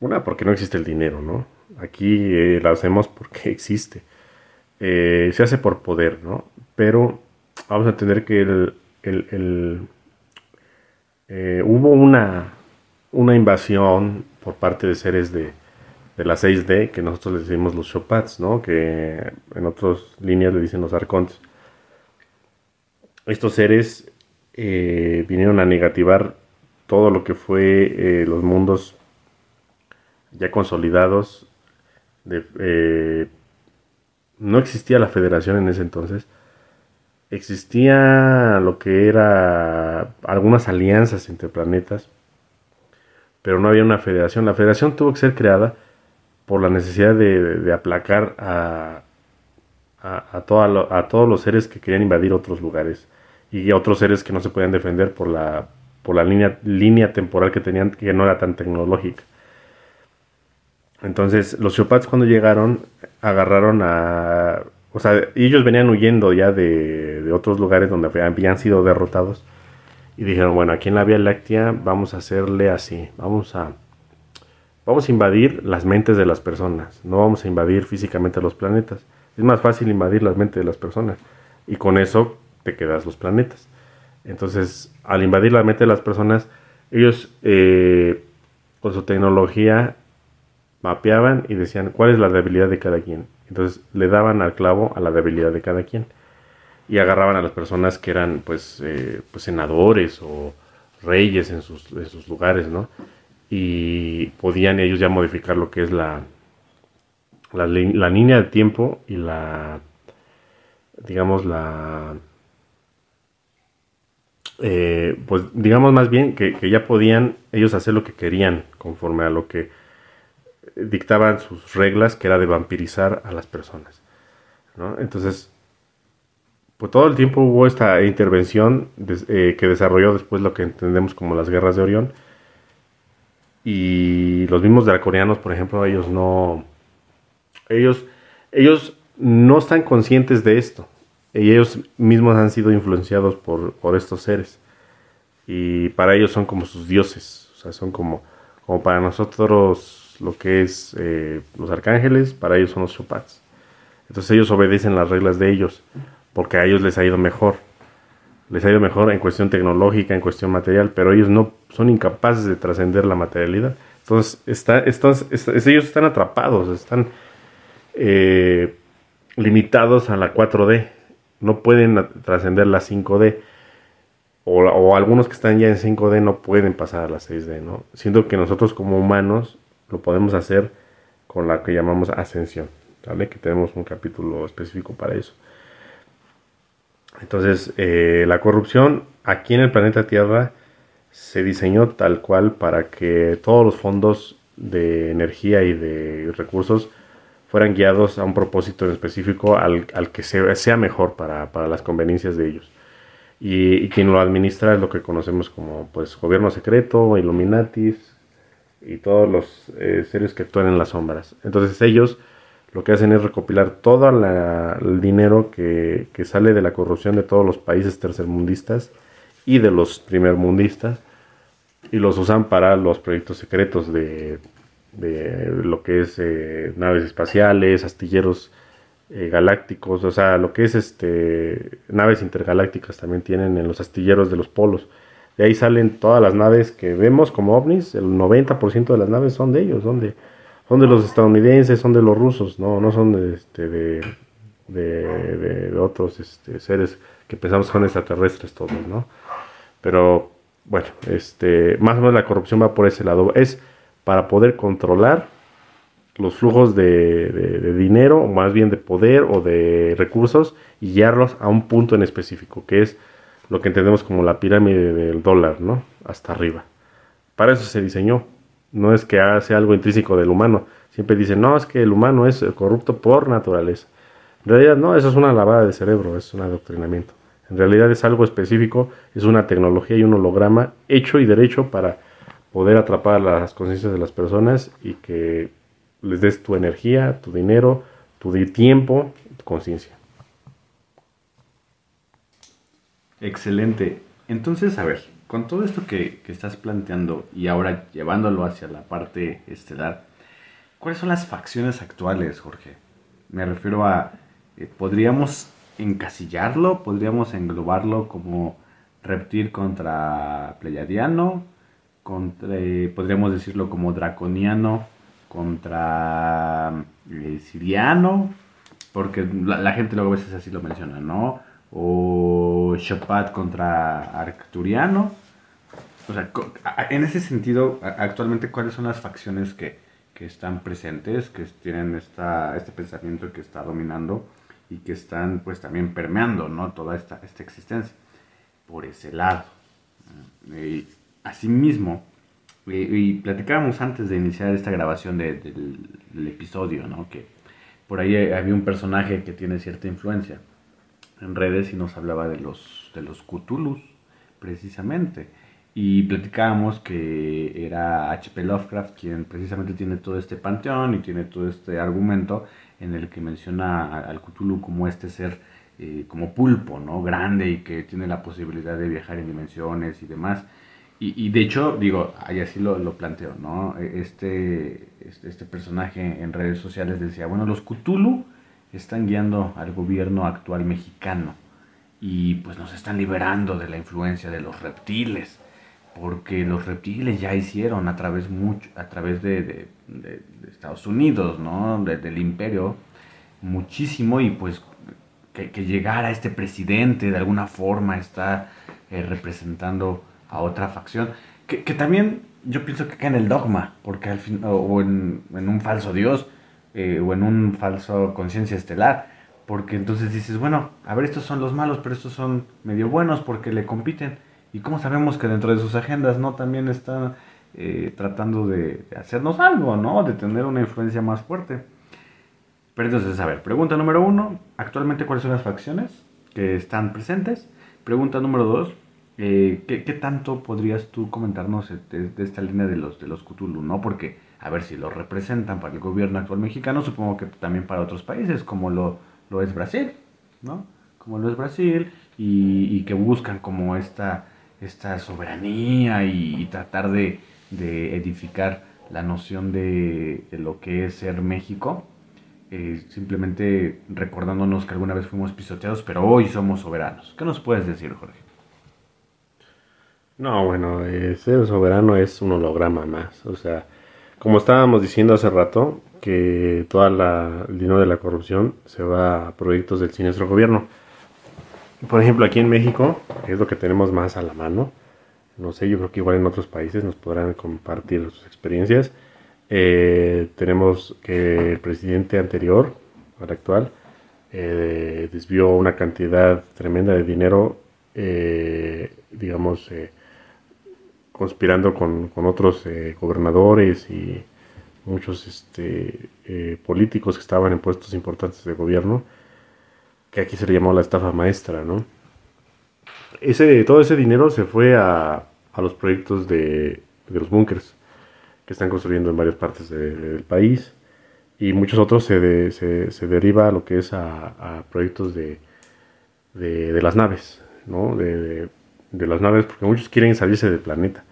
Una, porque no existe el dinero, ¿no? Aquí eh, lo hacemos porque existe. Eh, se hace por poder, ¿no? Pero vamos a entender que el, eh, hubo una, una invasión por parte de seres de, de la 6D, que nosotros le decimos los Chopats, ¿no? Que en otras líneas le dicen los arcontes. Estos seres eh, vinieron a negativar todo lo que fue eh, los mundos ya consolidados. Eh, no existía la federación en ese entonces. Existía lo que era algunas alianzas entre planetas, pero no había una federación. La federación tuvo que ser creada por la necesidad de, aplacar a, a, a todos los seres que querían invadir otros lugares y otros seres que no se podían defender por la, por la línea, línea temporal que tenían que no era tan tecnológica. Entonces los Chopats cuando llegaron agarraron a... O sea, ellos venían huyendo ya de, de otros lugares donde habían sido derrotados. Y dijeron, bueno, aquí en la Vía Láctea vamos a hacerle así. Vamos a, vamos a invadir las mentes de las personas. No vamos a invadir físicamente los planetas. Es más fácil invadir las mentes de las personas. Y con eso te quedas los planetas. Entonces, al invadir la mente de las personas, ellos eh, con su tecnología mapeaban y decían cuál es la debilidad de cada quien. Entonces le daban al clavo a la debilidad de cada quien. Y agarraban a las personas que eran pues, eh, pues senadores o reyes en sus, en sus lugares, ¿no? y podían ellos ya modificar lo que es la, la, la línea de tiempo y la, digamos, la, eh, pues digamos más bien que, ya podían ellos hacer lo que querían conforme a lo que dictaban sus reglas, que era de vampirizar a las personas. ¿no? Entonces, pues todo el tiempo hubo esta intervención eh, que desarrolló después lo que entendemos como las guerras de Orión. Y los mismos draconianos, por ejemplo, ellos no. Ellos, ellos no están conscientes de esto. Y ellos mismos han sido influenciados por, por estos seres. Y para ellos son como sus dioses. O sea, son como, como para nosotros lo que es eh, los arcángeles, para ellos son los chopats. Entonces ellos obedecen las reglas de ellos porque a ellos les ha ido mejor. Les ha ido mejor en cuestión tecnológica, en cuestión material, pero ellos no son incapaces de trascender la materialidad. Entonces, está, ellos están atrapados, están eh, limitados a la 4D, no pueden trascender la 5D. O, o, algunos que están ya en 5D no pueden pasar a la 6D, ¿no? Siendo que nosotros como humanos lo podemos hacer con la que llamamos ascensión, ¿vale? Que tenemos un capítulo específico para eso. Entonces, eh, la corrupción aquí en el planeta Tierra se diseñó tal cual para que todos los fondos de energía y de recursos fueran guiados a un propósito en específico al, que sea, mejor para, las conveniencias de ellos. Y, quien lo administra es lo que conocemos como pues gobierno secreto, Illuminatis y todos los eh, seres que actúan en las sombras. Entonces ellos lo que hacen es recopilar todo el dinero que, sale de la corrupción de todos los países tercermundistas y de los primermundistas y los usan para los proyectos secretos de, lo que es eh, naves espaciales, astilleros eh, galácticos, o sea, lo que es este naves intergalácticas también tienen en los astilleros de los polos. De ahí salen todas las naves que vemos como ovnis, el 90% de las naves son de ellos, son de de los estadounidenses, son de los rusos, no, no son de, este, de, de, otros este, seres que pensamos son extraterrestres todos, ¿no? Pero bueno, este, más o menos la corrupción va por ese lado. Es para poder controlar los flujos de, dinero, o más bien de poder o de recursos, y guiarlos a un punto en específico, que es lo que entendemos como la pirámide del dólar, ¿no? Hasta arriba. Para eso se diseñó. No es que sea algo intrínseco del humano. Siempre dicen, no, es que el humano es corrupto por naturaleza. En realidad no, eso es una lavada de cerebro, es un adoctrinamiento. En realidad es algo específico, es una tecnología y un holograma hecho y derecho para poder atrapar las conciencias de las personas y que les des tu energía, tu dinero, tu tiempo, tu conciencia. Excelente. Entonces, a ver, con todo esto que, estás planteando y ahora llevándolo hacia la parte estelar, ¿cuáles son las facciones actuales, Jorge? Me refiero a, eh, ¿podríamos encasillarlo? ¿Podríamos englobarlo como reptil contra pleyadiano? Contra, eh, podríamos decirlo como draconiano contra eh, siriano, porque la, gente luego a veces así lo menciona, ¿no? O Shapat contra Arcturiano o sea, en ese sentido, actualmente, ¿cuáles son las facciones que, están presentes, que tienen esta, este pensamiento que está dominando y que están pues también permeando ¿no? toda esta, esta existencia? Por ese lado. Y asimismo, y, platicábamos antes de iniciar esta grabación del, episodio, ¿no? que por ahí había un personaje que tiene cierta influencia en redes y nos hablaba de los, de los Cthulhus, precisamente y platicábamos que era H.P. Lovecraft quien precisamente tiene todo este panteón y tiene todo este argumento en el que menciona al Cthulhu como este ser eh, como pulpo, ¿no? Grande y que tiene la posibilidad de viajar en dimensiones y demás. Y, de hecho, digo, ahí así lo, lo planteo, ¿no? E, este, este, este, personaje en redes sociales decía, bueno, los Cthulhu están guiando al gobierno actual mexicano y pues nos están liberando de la influencia de los reptiles porque los reptiles ya hicieron a través, mucho, a través de, Estados Unidos, ¿no? del imperio, muchísimo y pues que, llegara este presidente de alguna forma está eh, representando a otra facción, que, también yo pienso que cae en el dogma, porque al fin, o en, un falso Dios, eh, o en un falso conciencia estelar, porque entonces dices, bueno, a ver, estos son los malos, pero estos son medio buenos porque le compiten. ¿Y cómo sabemos que dentro de sus agendas no también están eh, tratando de, hacernos algo, ¿no? De tener una influencia más fuerte. Pero entonces, a ver, pregunta número uno, actualmente cuáles son las facciones que están presentes. Pregunta número dos, eh, ¿qué, tanto podrías tú comentarnos de, esta línea de los, de los Cthulhu, ¿no? Porque, a ver, si lo representan para el gobierno actual mexicano, supongo que también para otros países, como lo, lo es Brasil, ¿no? Como lo es Brasil, y, que buscan como esta, esta soberanía y, tratar de, edificar la noción de, lo que es ser México. Eh, simplemente recordándonos que alguna vez fuimos pisoteados, pero hoy somos soberanos. ¿Qué nos puedes decir, Jorge? No, bueno, eh, ser soberano es un holograma más. O sea, como estábamos diciendo hace rato, que toda la, el dinero de la corrupción se va a proyectos del siniestro gobierno. Por ejemplo, aquí en México, es lo que tenemos más a la mano, no sé, yo creo que igual en otros países nos podrán compartir sus experiencias. Eh, tenemos que el presidente anterior, el actual, eh, desvió una cantidad tremenda de dinero, eh, digamos, conspirando con, con otros gobernadores y muchos este, eh, políticos que estaban en puestos importantes de gobierno, que aquí se le llamó la estafa maestra, ¿no? Ese, todo ese dinero se fue a, a los proyectos de, de los búnkers que están construyendo en varias partes del país y muchos otros se, se, se, deriva a lo que es a, a proyectos de, de, de, las naves, ¿no? De, de, las naves, porque muchos quieren salirse del planeta.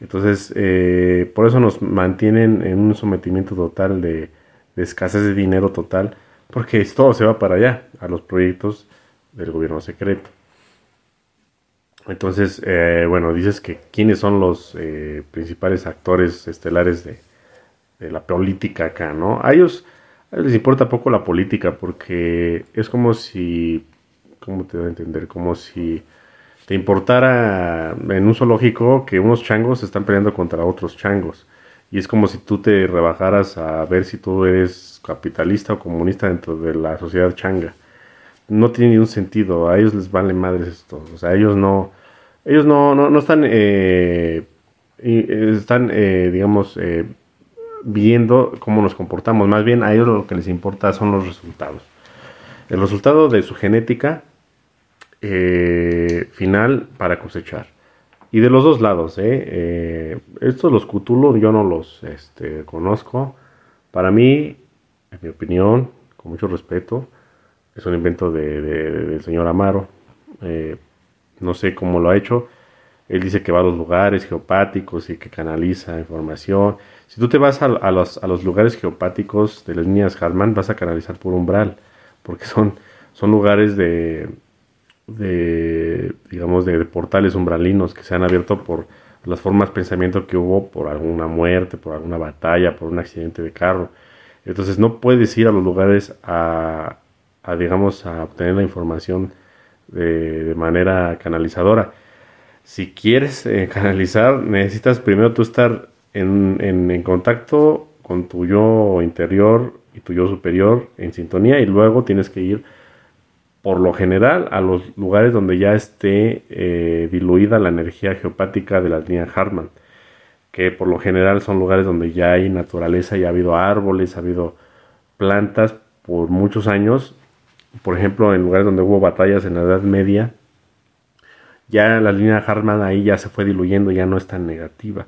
Entonces, eh, por eso nos mantienen en un sometimiento total de, escasez de dinero total, porque todo se va para allá, a los proyectos del gobierno secreto. Entonces, eh, bueno, dices que quiénes son los eh, principales actores estelares de, de, la política acá, ¿no? A ellos, a ellos les importa poco la política porque es como si, ¿cómo te voy a entender? Como si te importara en un zoológico que unos changos se están peleando contra otros changos. Y es como si tú te rebajaras a ver si tú eres capitalista o comunista dentro de la sociedad changa. No tiene ningún sentido, a ellos les vale madres esto. O sea, ellos no, ellos no, no, están, eh, están eh, digamos, eh, viendo cómo nos comportamos. Más bien a ellos lo que les importa son los resultados. El resultado de su genética eh, final para cosechar. Y de los dos lados, ¿eh? eh estos los Cthulhu yo no los este, conozco. Para mí, en mi opinión, con mucho respeto, es un invento de, del señor Amaro. Eh, no sé cómo lo ha hecho. Él dice que va a los lugares geopáticos y que canaliza información. Si tú te vas a, los, lugares geopáticos de las líneas Hartman, vas a canalizar por umbral, porque son, son lugares de, de, digamos, de, portales umbralinos que se han abierto por las formas de pensamiento que hubo por alguna muerte, por alguna batalla, por un accidente de carro. Entonces no puedes ir a los lugares a, digamos, a obtener la información de, manera canalizadora. Si quieres eh, canalizar, necesitas primero tú estar en, en, en contacto con tu yo interior y tu yo superior en sintonía y luego tienes que ir por lo general a los lugares donde ya esté eh, diluida la energía geopática de la línea Hartmann, que por lo general son lugares donde ya hay naturaleza, ya ha habido árboles, ha habido plantas por muchos años. Por ejemplo, en lugares donde hubo batallas en la Edad Media, ya la línea Hartmann ahí ya se fue diluyendo, ya no es tan negativa.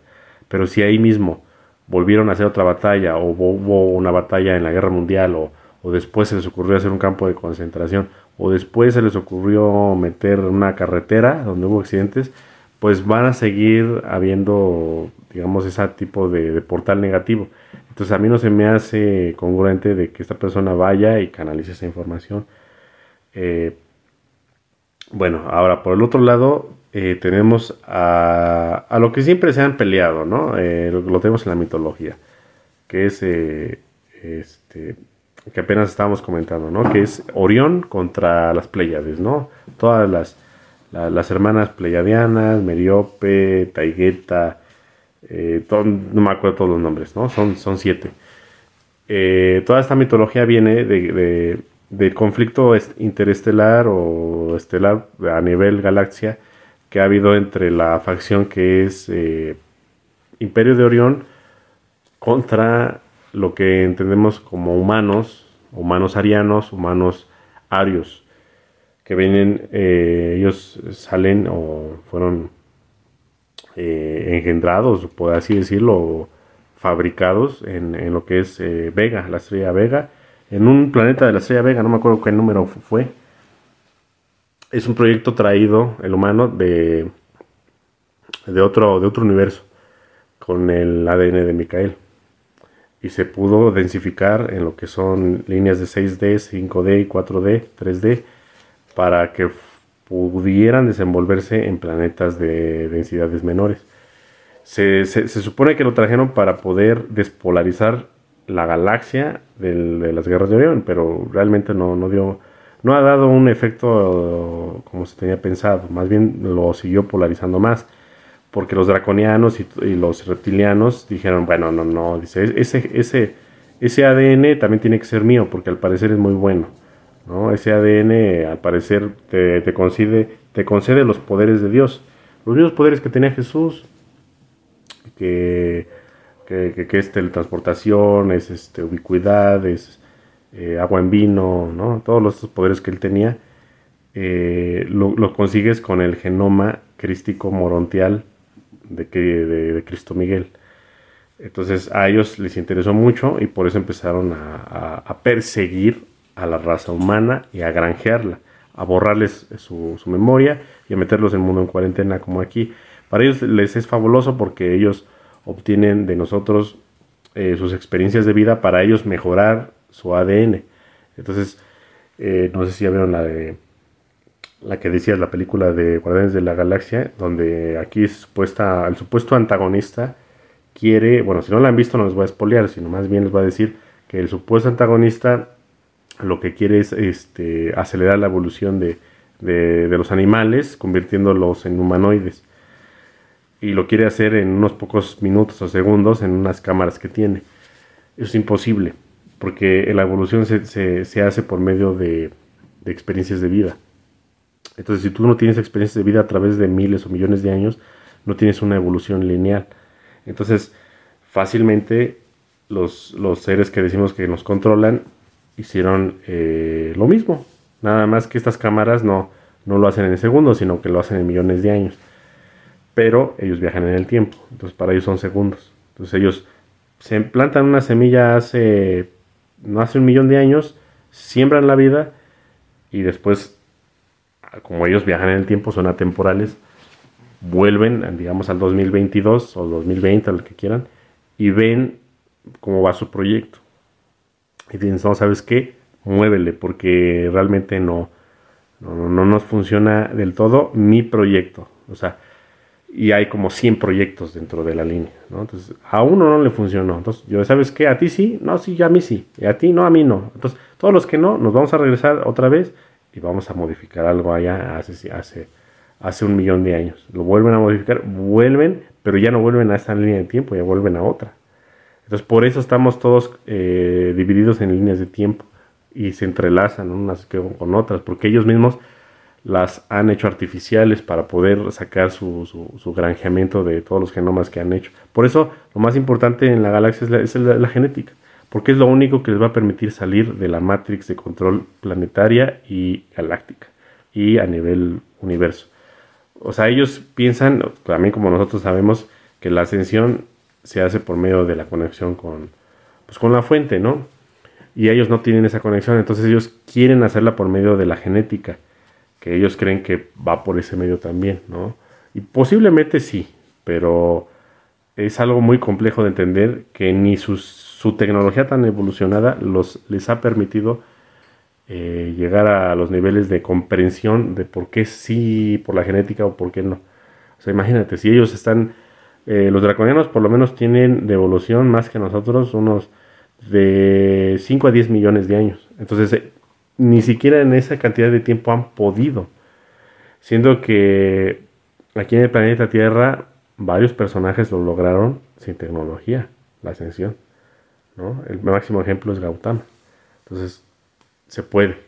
Pero si ahí mismo volvieron a hacer otra batalla, o hubo una batalla en la Guerra Mundial, o, o después se les ocurrió hacer un campo de concentración, o después se les ocurrió meter una carretera donde hubo accidentes, pues van a seguir habiendo, digamos, ese tipo de, portal negativo. Entonces a mí no se me hace congruente de que esta persona vaya y canalice esa información. Eh, bueno, ahora por el otro lado eh, tenemos a, a, lo que siempre se han peleado, ¿no? Eh, lo, lo, tenemos en la mitología, que es este, que apenas estábamos comentando, ¿no? Que es Orión contra las Pleiades, ¿no? Todas las, las hermanas pleiadianas, Meriope, Taigueta, eh, no me acuerdo todos los nombres, ¿no? Son, son siete. Eh, toda esta mitología viene de, del conflicto interestelar o estelar a nivel galaxia que ha habido entre la facción que es eh, Imperio de Orión contra lo que entendemos como humanos, humanos arianos, humanos arios, que vienen, ellos salen o fueron engendrados, por así decirlo, fabricados en, lo que es eh, Vega, la estrella Vega, en un planeta de la estrella Vega, no me acuerdo qué número fue. Es un proyecto traído, el humano, de, de, otro, de otro universo, con el ADN de Micael. Y se pudo densificar en lo que son líneas de 6D, 5D, 4D, 3D, para que pudieran desenvolverse en planetas de densidades menores. Se, supone que lo trajeron para poder despolarizar la galaxia de las guerras de Orión, pero realmente no, no dio, no ha dado un efecto como se tenía pensado, más bien lo siguió polarizando más, porque los draconianos y, los reptilianos dijeron, bueno, no, no, dice, ese, ese, ese ADN también tiene que ser mío, porque al parecer es muy bueno, ¿no? Ese ADN al parecer te, te concede, te concede los poderes de Dios, los mismos poderes que tenía Jesús, que, que, que, es teletransportación, es este, ubicuidad, es eh, agua en vino, ¿no? todos los poderes que él tenía, eh, lo, consigues con el genoma crístico morontial de, de, Cristo Miguel. Entonces a ellos les interesó mucho y por eso empezaron a, perseguir a la raza humana y a granjearla, a borrarles su, memoria y a meterlos en el mundo en cuarentena como aquí. Para ellos les es fabuloso porque ellos obtienen de nosotros eh, sus experiencias de vida para ellos mejorar su ADN. Entonces, eh, no sé si ya vieron la de la que decía la película de Guardianes de la Galaxia, donde aquí supuesta, el supuesto antagonista quiere, bueno, si no la han visto no les voy a espolear, sino más bien les voy a decir que el supuesto antagonista lo que quiere es este, acelerar la evolución de, de los animales, convirtiéndolos en humanoides y lo quiere hacer en unos pocos minutos o segundos en unas cámaras que tiene. Es imposible, porque la evolución se, se, hace por medio de, de, experiencias de vida. Entonces, si tú no tienes experiencias de vida a través de miles o millones de años, no tienes una evolución lineal. Entonces, fácilmente los, los seres que decimos que nos controlan hicieron eh, lo mismo. Nada más que estas cámaras no, no lo hacen en segundos, sino que lo hacen en millones de años pero ellos viajan en el tiempo, entonces para ellos son segundos. Entonces ellos se plantan una semilla hace, no hace un millón de años, siembran la vida y después, como ellos viajan en el tiempo, son atemporales, vuelven, digamos, al 2022 o 2020, al que quieran, y ven cómo va su proyecto. Y dicen, no, ¿sabes qué? Muévele, porque realmente no, no, no nos funciona del todo mi proyecto. O sea, y hay como 100 proyectos dentro de la línea, ¿no? Entonces, a uno no le funcionó. Entonces, yo, ¿sabes qué? A ti sí, no, sí, a mí sí. Y a ti no, a mí no. Entonces, todos los que no, nos vamos a regresar otra vez y vamos a modificar algo allá hace, hace, hace un millón de años. Lo vuelven a modificar, vuelven, pero ya no vuelven a esta línea de tiempo, ya vuelven a otra. Entonces, por eso estamos todos eh, divididos en líneas de tiempo y se entrelazan unas con otras, porque ellos mismos las han hecho artificiales para poder sacar su, su, granjeamiento de todos los genomas que han hecho. Por eso lo más importante en la galaxia es, la, genética, porque es lo único que les va a permitir salir de la matrix de control planetaria y galáctica y a nivel universo. O sea, ellos piensan, también como nosotros sabemos, que la ascensión se hace por medio de la conexión con, pues, con la fuente, ¿no? Y ellos no tienen esa conexión, entonces ellos quieren hacerla por medio de la genética que ellos creen que va por ese medio también, ¿no? Y posiblemente sí, pero es algo muy complejo de entender que ni su tecnología tan evolucionada los, les ha permitido eh, llegar a los niveles de comprensión de por qué sí por la genética o por qué no. O sea, imagínate, si ellos están, eh, los draconianos por lo menos tienen de evolución más que nosotros unos de 5 a 10 millones de años. Entonces, eh, ni siquiera en esa cantidad de tiempo han podido. Siendo que aquí en el planeta Tierra varios personajes lo lograron sin tecnología, la ascensión. ¿No? El máximo ejemplo es Gautama. Entonces, se puede.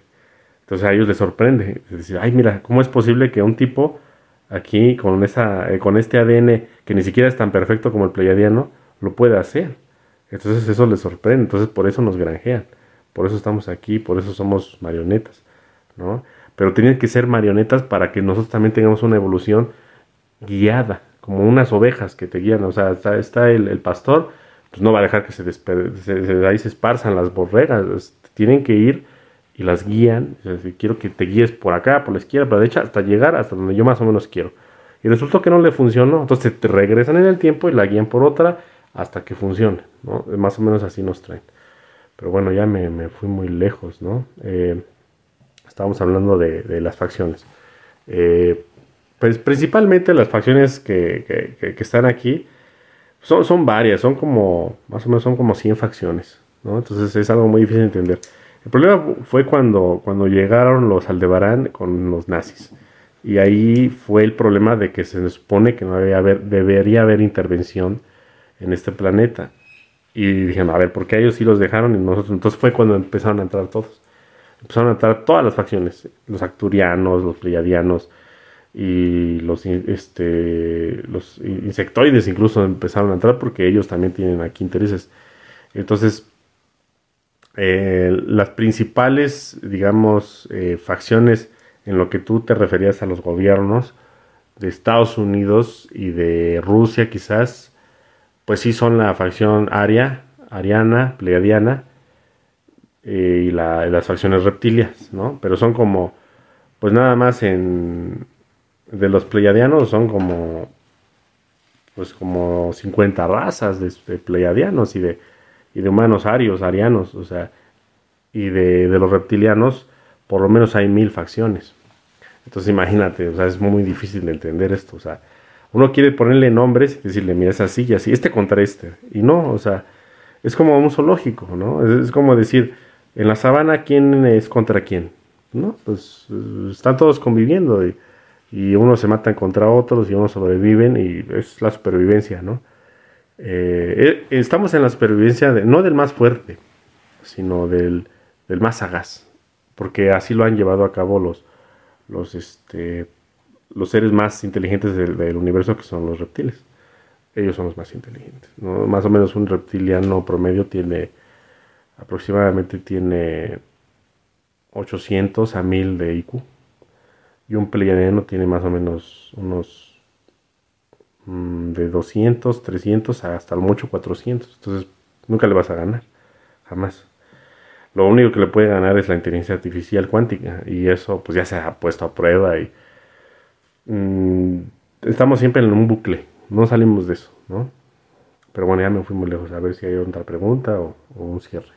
Entonces a ellos les sorprende. Es decir, ay, mira, ¿cómo es posible que un tipo aquí con, esa, eh, con este ADN que ni siquiera es tan perfecto como el pleiadiano lo pueda hacer? Entonces eso les sorprende. Entonces por eso nos granjean. Por eso estamos aquí, por eso somos marionetas. ¿no? Pero tienen que ser marionetas para que nosotros también tengamos una evolución guiada, como unas ovejas que te guían. O sea, está, el, pastor, pues no va a dejar que se, ahí se esparzan las borregas. Tienen que ir y las guían. quiero que te guíes por acá, por la izquierda, por la derecha, hasta llegar hasta donde yo más o menos quiero. Y resultó que no le funcionó. Entonces te regresan en el tiempo y la guían por otra hasta que funcione. ¿no? Más o menos así nos traen. Pero bueno, ya me, fui muy lejos, ¿no? Eh, estábamos hablando de, las facciones. Eh, pues principalmente las facciones que, están aquí son, son varias, son como, más o menos son como 100 facciones, ¿no? Entonces es algo muy difícil de entender. El problema fue cuando, cuando llegaron los Aldebarán con los nazis. Y ahí fue el problema de que se supone que no haber, debería haber intervención en este planeta. Y dijeron, a ver, ¿por qué ellos sí los dejaron y nosotros? Entonces fue cuando empezaron a entrar todos. Empezaron a entrar todas las facciones, los acturianos, los pleiadianos y los, este, los insectoides incluso empezaron a entrar porque ellos también tienen aquí intereses. Entonces, eh, las principales, digamos, eh, facciones en lo que tú te referías a los gobiernos de Estados Unidos y de Rusia quizás, pues sí son la facción aria, ariana, pleiadiana eh, y las facciones reptilias, ¿no? Pero son como, pues nada más en, de los pleiadianos son como, pues como 50 razas de, de pleiadianos y de y de humanos arios, arianos, o sea, y de, los reptilianos, por lo menos hay mil facciones. Entonces imagínate, o sea, es muy difícil de entender esto, o sea, uno quiere ponerle nombres y decirle, mira, es así y así, este contra este, y no, o sea, es como un zoológico, ¿no? Es, como decir, en la sabana, ¿quién es contra quién? ¿No? Pues están todos conviviendo y, y unos se matan contra otros y unos sobreviven y es la supervivencia, ¿no? Eh, eh, estamos en la supervivencia no del más fuerte, sino del, más sagaz, porque así lo han llevado a cabo los, los, este, los seres más inteligentes del, universo, que son los reptiles. Ellos son los más inteligentes. Más o menos un reptiliano promedio tiene, aproximadamente tiene 800 a 1000 de IQ. Y un pleiadiano tiene más o menos unos Mm, de 200, 300 hasta mucho 400. Entonces nunca le vas a ganar, jamás. Lo único que le puede ganar es la inteligencia artificial cuántica y eso pues ya se ha puesto a prueba y mm, estamos siempre en un bucle, no salimos de eso, ¿no? Pero bueno, ya me fui muy lejos, a ver si hay otra pregunta o, un cierre.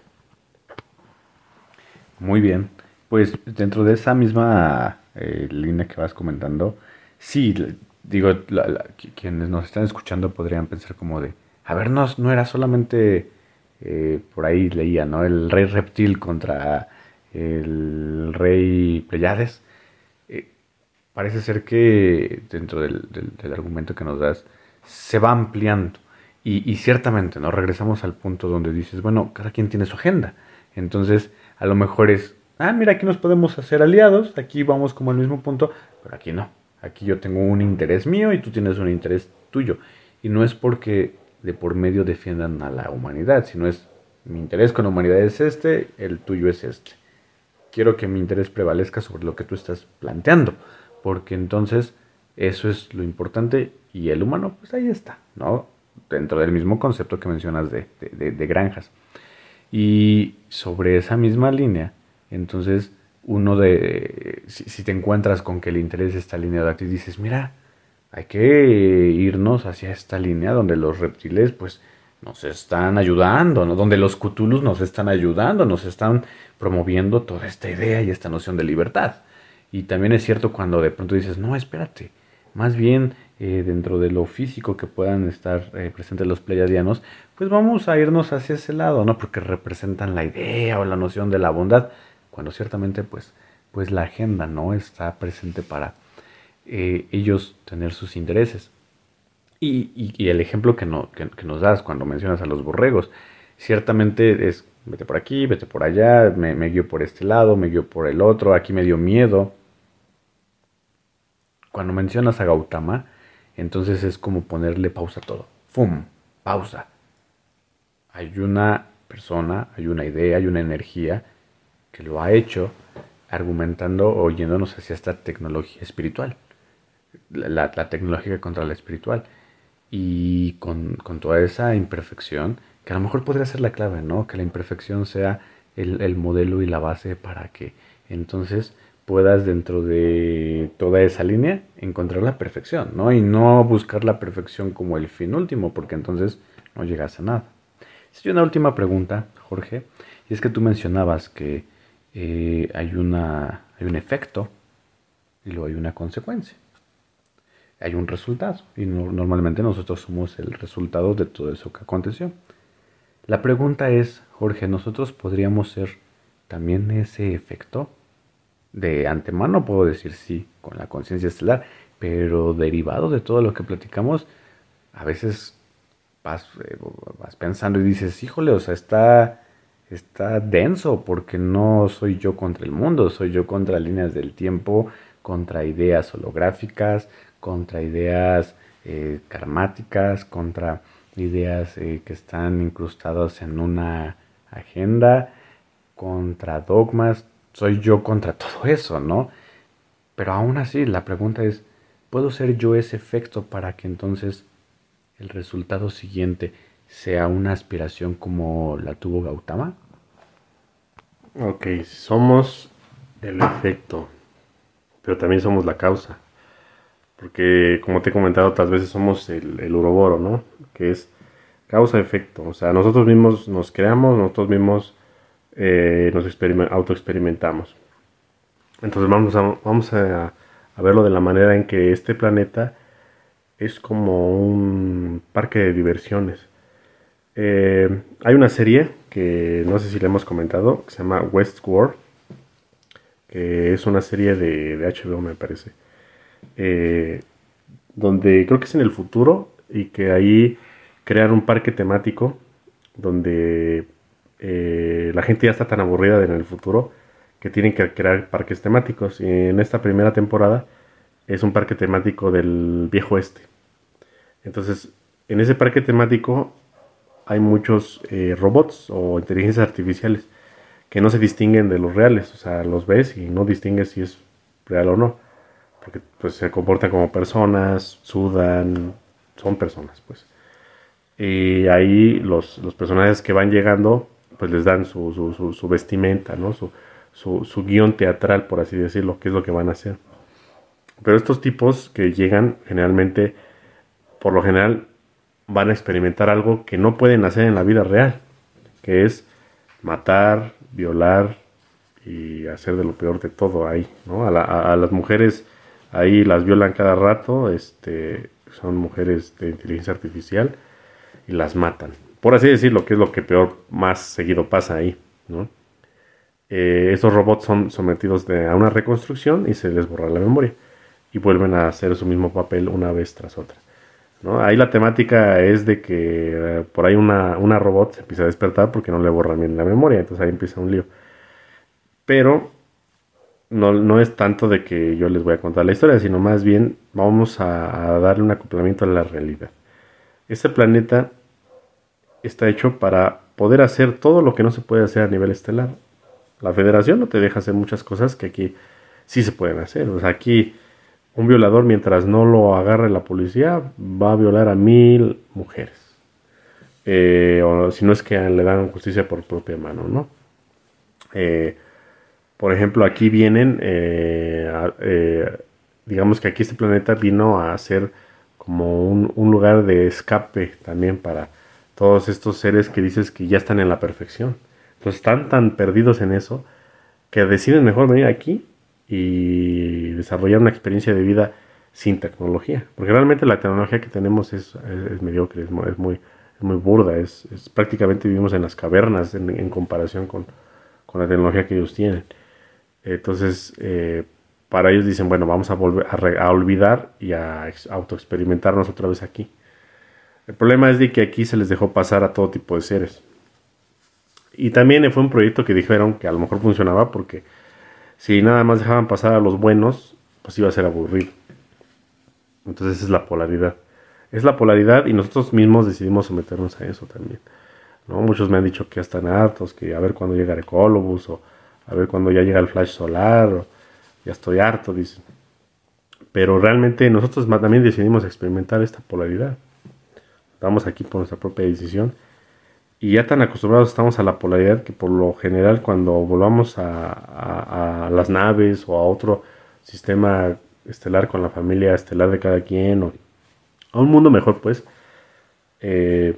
Muy bien, pues dentro de esa misma eh, línea que vas comentando, sí, digo, quienes nos están escuchando podrían pensar como de, a ver, no, no era solamente, eh, por ahí leía, ¿no? El rey reptil contra el rey Pleiades. Eh, parece ser que dentro del, argumento que nos das se va ampliando. Y, y, ciertamente, ¿no? Regresamos al punto donde dices, bueno, cada quien tiene su agenda. Entonces, a lo mejor es, ah, mira, aquí nos podemos hacer aliados, aquí vamos como al mismo punto, pero aquí no. Aquí yo tengo un interés mío y tú tienes un interés tuyo. Y no es porque de por medio defiendan a la humanidad, sino es mi interés con la humanidad es este, el tuyo es este. Quiero que mi interés prevalezca sobre lo que tú estás planteando, porque entonces eso es lo importante y el humano, pues ahí está, ¿no? Dentro del mismo concepto que mencionas de, de granjas. Y sobre esa misma línea, entonces uno de, si, te encuentras con que el interés está alineado a ti, dices, mira, hay que irnos hacia esta línea donde los reptiles pues nos están ayudando, ¿no? donde los Cthulhus nos están ayudando, nos están promoviendo toda esta idea y esta noción de libertad. Y también es cierto cuando de pronto dices, no, espérate, más bien eh, dentro de lo físico que puedan estar eh, presentes los pleiadianos, pues vamos a irnos hacia ese lado, ¿no? Porque representan la idea o la noción de la bondad cuando ciertamente pues, pues la agenda no está presente para eh, ellos tener sus intereses. Y, el ejemplo que, no, que, nos das cuando mencionas a los borregos, ciertamente es, vete por aquí, vete por allá, me, me guío por este lado, me guío por el otro, aquí me dio miedo. Cuando mencionas a Gautama, entonces es como ponerle pausa a todo. ¡Fum! Pausa. Hay una persona, hay una idea, hay una energía que lo ha hecho argumentando o yéndonos hacia esta tecnología espiritual. La, tecnológica contra la espiritual. Y con, toda esa imperfección, que a lo mejor podría ser la clave, ¿no? Que la imperfección sea el, el modelo y la base para que entonces puedas dentro de toda esa línea encontrar la perfección, ¿no? Y no buscar la perfección como el fin último, porque entonces no llegas a nada. Si una última pregunta, Jorge, y es que tú mencionabas que eh, hay, una, hay un efecto y luego hay una consecuencia. Hay un resultado y normalmente nosotros somos el resultado de todo eso que aconteció. La pregunta es, Jorge, ¿nosotros podríamos ser también ese efecto? de antemano puedo decir sí con la conciencia estelar, pero derivado de todo lo que platicamos, a veces vas, eh, vas, pensando y dices, híjole, o sea, está, está denso porque no soy yo contra el mundo, soy yo contra líneas del tiempo, contra ideas holográficas, contra ideas eh, karmáticas, contra ideas eh, que están incrustadas en una agenda, contra dogmas, soy yo contra todo eso, ¿no? Pero aún así, la pregunta es, ¿puedo ser yo ese efecto para que entonces el resultado siguiente sea una aspiración como la tuvo Gautama? Ok, somos el efecto, pero también somos la causa. Porque, como te he comentado otras veces, somos el, el uroboro, ¿no? Que es causa-efecto. O sea, nosotros mismos nos creamos, nosotros mismos eh, nos autoexperimentamos. Entonces vamos, a, vamos a, verlo de la manera en que este planeta es como un parque de diversiones. Eh, hay una serie que no sé si le hemos comentado, que se llama Westworld, que es una serie de, HBO me parece, eh, donde creo que es en el futuro y que ahí crean un parque temático donde eh, la gente ya está tan aburrida en el futuro que tienen que crear parques temáticos. Y en esta primera temporada es un parque temático del viejo este. Entonces, en ese parque temático hay muchos eh, robots o inteligencias artificiales que no se distinguen de los reales. O sea, los ves y no distingues si es real o no. Porque pues se comportan como personas, sudan, son personas, pues. Y ahí los, los personajes que van llegando pues les dan su, su, vestimenta, ¿no? Su, su, guion teatral, por así decirlo, que es lo que van a hacer. Pero estos tipos que llegan generalmente, por lo general, van a experimentar algo que no pueden hacer en la vida real, que es matar, violar y hacer de lo peor de todo ahí, ¿no? A, a las mujeres ahí las violan cada rato, este, son mujeres de inteligencia artificial y las matan por así decirlo, que es lo que peor más seguido pasa ahí, ¿no? Eh, estos robots son sometidos a una reconstrucción y se les borra la memoria y vuelven a hacer su mismo papel una vez tras otra. ¿No? Ahí la temática es de que eh, por ahí una, una, robot se empieza a despertar porque no le borran bien la memoria, entonces ahí empieza un lío. Pero no, no, es tanto de que yo les voy a contar la historia, sino más bien vamos a, a darle un acoplamiento a la realidad. Este planeta está hecho para poder hacer todo lo que no se puede hacer a nivel estelar. La federación no te deja hacer muchas cosas que aquí sí se pueden hacer. O sea, aquí un violador mientras no lo agarre la policía va a violar a mil mujeres. Eh, o si no es que le dan justicia por propia mano, ¿no? Eh, por ejemplo, aquí vienen, eh, digamos que aquí este planeta vino a ser como un lugar de escape también para todos estos seres que dices que ya están en la perfección. Entonces están tan perdidos en eso que deciden mejor venir aquí y desarrollar una experiencia de vida sin tecnología. Porque realmente la tecnología que tenemos es, mediocre, es muy, muy, burda, es, prácticamente vivimos en las cavernas en, comparación con, la tecnología que ellos tienen. Entonces, eh, para ellos dicen, bueno, vamos a volver a olvidar y a autoexperimentarnos otra vez aquí. El problema es de que aquí se les dejó pasar a todo tipo de seres. Y también fue un proyecto que dijeron que a lo mejor funcionaba porque si nada más dejaban pasar a los buenos, pues iba a ser aburrido. Entonces esa es la polaridad. Es la polaridad y nosotros mismos decidimos someternos a eso también. ¿no? Muchos me han dicho que ya están hartos, que a ver cuándo llega Ecolobus o a ver cuándo ya llega el flash solar, o ya estoy harto, dicen. Pero realmente nosotros también decidimos experimentar esta polaridad. Estamos aquí por nuestra propia decisión. Y ya tan acostumbrados estamos a la polaridad que por lo general cuando volvamos a, las naves o a otro sistema estelar con la familia estelar de cada quien o a un mundo mejor pues, eh,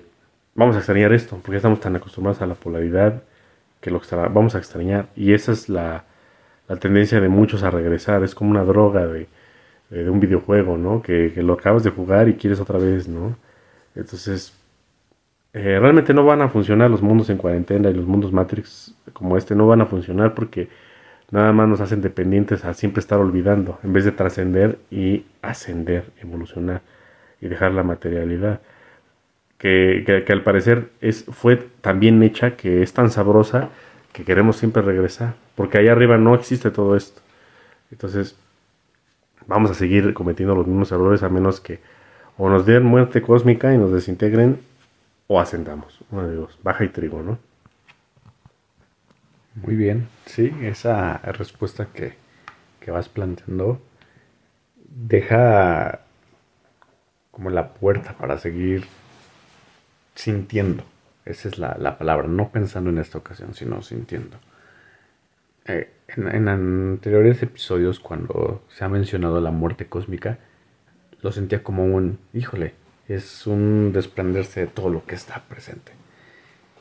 vamos a extrañar esto porque estamos tan acostumbrados a la polaridad que lo vamos a extrañar. Y esa es la, tendencia de muchos a regresar. Es como una droga de, un videojuego, ¿no? Que, lo acabas de jugar y quieres otra vez, ¿no? Entonces, eh, realmente no van a funcionar los mundos en cuarentena y los mundos Matrix como este no van a funcionar porque nada más nos hacen dependientes a siempre estar olvidando en vez de trascender y ascender, evolucionar y dejar la materialidad que, al parecer es, fue tan bien hecha, que es tan sabrosa, que queremos siempre regresar, porque allá arriba no existe todo esto. Entonces, vamos a seguir cometiendo los mismos errores a menos que o nos den muerte cósmica y nos desintegren o ascendamos. Uno de dos, baja y trigo, ¿no? Muy bien, sí, esa respuesta que, que vas planteando deja como la puerta para seguir sintiendo. Esa es la, palabra, no pensando en esta ocasión, sino sintiendo. Eh, en, anteriores episodios, cuando se ha mencionado la muerte cósmica, lo sentía como un, híjole, es un desprenderse de todo lo que está presente.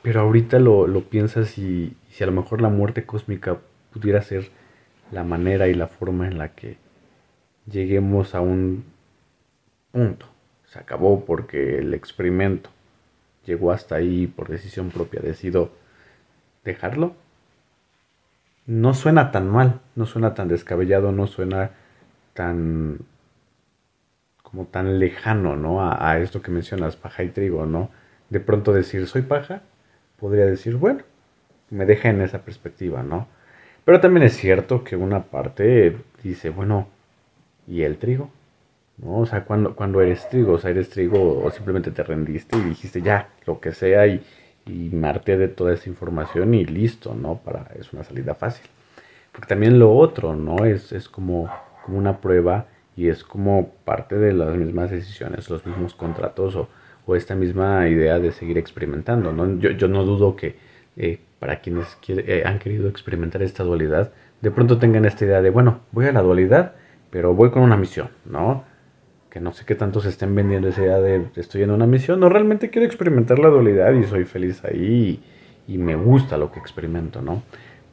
Pero ahorita lo, piensas y, si a lo mejor la muerte cósmica pudiera ser la manera y la forma en la que lleguemos a un punto. Se acabó porque el experimento llegó hasta ahí por decisión propia, decido dejarlo. No suena tan mal, no suena tan descabellado, no suena tan como tan lejano, ¿no? A, esto que mencionas, paja y trigo, ¿no? De pronto decir soy paja, podría decir, bueno, me deja en esa perspectiva, ¿no? Pero también es cierto que una parte dice, bueno, ¿y el trigo? ¿no? O sea, cuando, cuando eres trigo, o sea, eres trigo o simplemente te rendiste y dijiste ya, lo que sea y, y de toda esa información y listo, ¿no? Para, es una salida fácil. Porque también lo otro, ¿no? Es, es como, como una prueba y es como parte de las mismas decisiones, los mismos contratos o, o esta misma idea de seguir experimentando, ¿no? Yo, yo no dudo que eh, para quienes eh, han querido experimentar esta dualidad, de pronto tengan esta idea de, bueno, voy a la dualidad, pero voy con una misión, ¿no? que no sé qué tanto se estén vendiendo esa idea de estoy en una misión, no, realmente quiero experimentar la dualidad y soy feliz ahí y, me gusta lo que experimento, ¿no?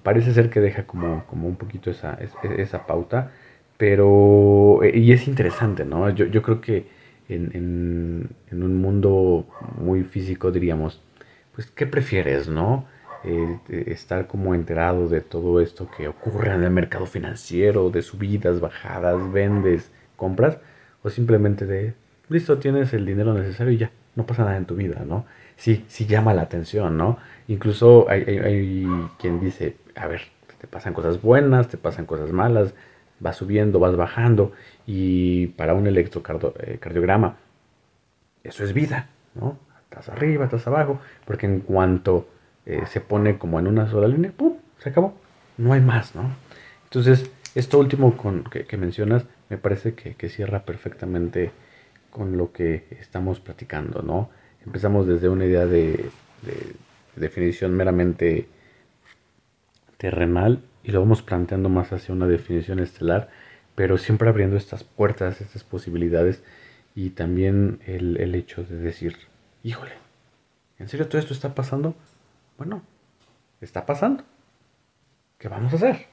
Parece ser que deja como, como un poquito esa, esa pauta, pero, y es interesante, ¿no? Yo, creo que en, un mundo muy físico diríamos, pues, ¿qué prefieres, no? Eh, estar como enterado de todo esto que ocurre en el mercado financiero, de subidas, bajadas, vendes, compras, o simplemente de, listo, tienes el dinero necesario y ya, no pasa nada en tu vida, ¿no? Sí, sí llama la atención, ¿no? Incluso hay, quien dice, a ver, te pasan cosas buenas, te pasan cosas malas, vas subiendo, vas bajando, y para un electrocardiograma, eso es vida, ¿no? Estás arriba, estás abajo, porque en cuanto eh, se pone como en una sola línea, ¡pum! Se acabó, no hay más, ¿no? Entonces, esto último que mencionas me parece que, cierra perfectamente con lo que estamos platicando, ¿no? Empezamos desde una idea de, definición meramente terrenal y lo vamos planteando más hacia una definición estelar, pero siempre abriendo estas puertas, estas posibilidades y también el, el hecho de decir, híjole, ¿en serio todo esto está pasando? Bueno, está pasando. ¿Qué vamos a hacer?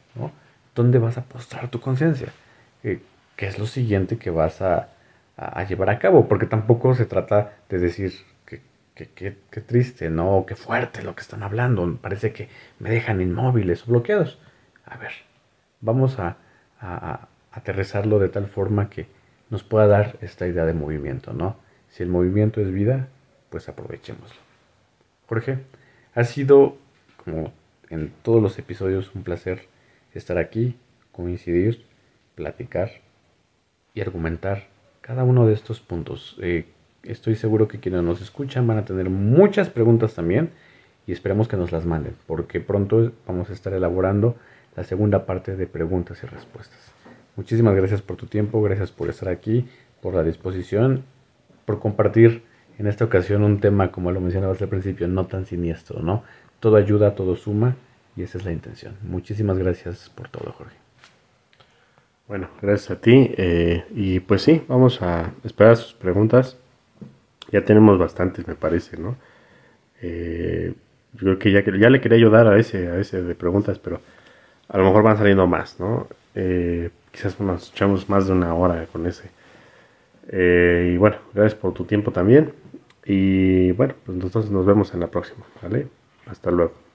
¿Dónde vas a postrar tu conciencia? Qué es lo siguiente que vas a, llevar a cabo, porque tampoco se trata de decir que, triste, ¿no? Qué fuerte lo que están hablando, parece que me dejan inmóviles o bloqueados. A ver, vamos a, aterrizarlo de tal forma que nos pueda dar esta idea de movimiento, ¿no? Si el movimiento es vida, pues aprovechémoslo. Jorge, ha sido, como en todos los episodios, un placer estar aquí, coincidir, platicar y argumentar cada uno de estos puntos. Eh, estoy seguro que quienes nos escuchan van a tener muchas preguntas también y esperemos que nos las manden, porque pronto vamos a estar elaborando la segunda parte de preguntas y respuestas. Muchísimas gracias por tu tiempo, gracias por estar aquí, por la disposición, por compartir en esta ocasión un tema, como lo mencionabas al principio, no tan siniestro, ¿no? Todo ayuda, todo suma y esa es la intención. Muchísimas gracias por todo, Jorge. Bueno, gracias a ti. Eh, y pues sí, vamos a esperar sus preguntas. Ya tenemos bastantes, me parece, ¿no? Eh, yo creo que ya, ya le quería ayudar a ese, a ese de preguntas, pero a lo mejor van saliendo más, ¿no? Eh, quizás nos echamos más de una hora con ese. y bueno, gracias por tu tiempo también. Y bueno, pues nosotros nos vemos en la próxima, ¿vale? Hasta luego.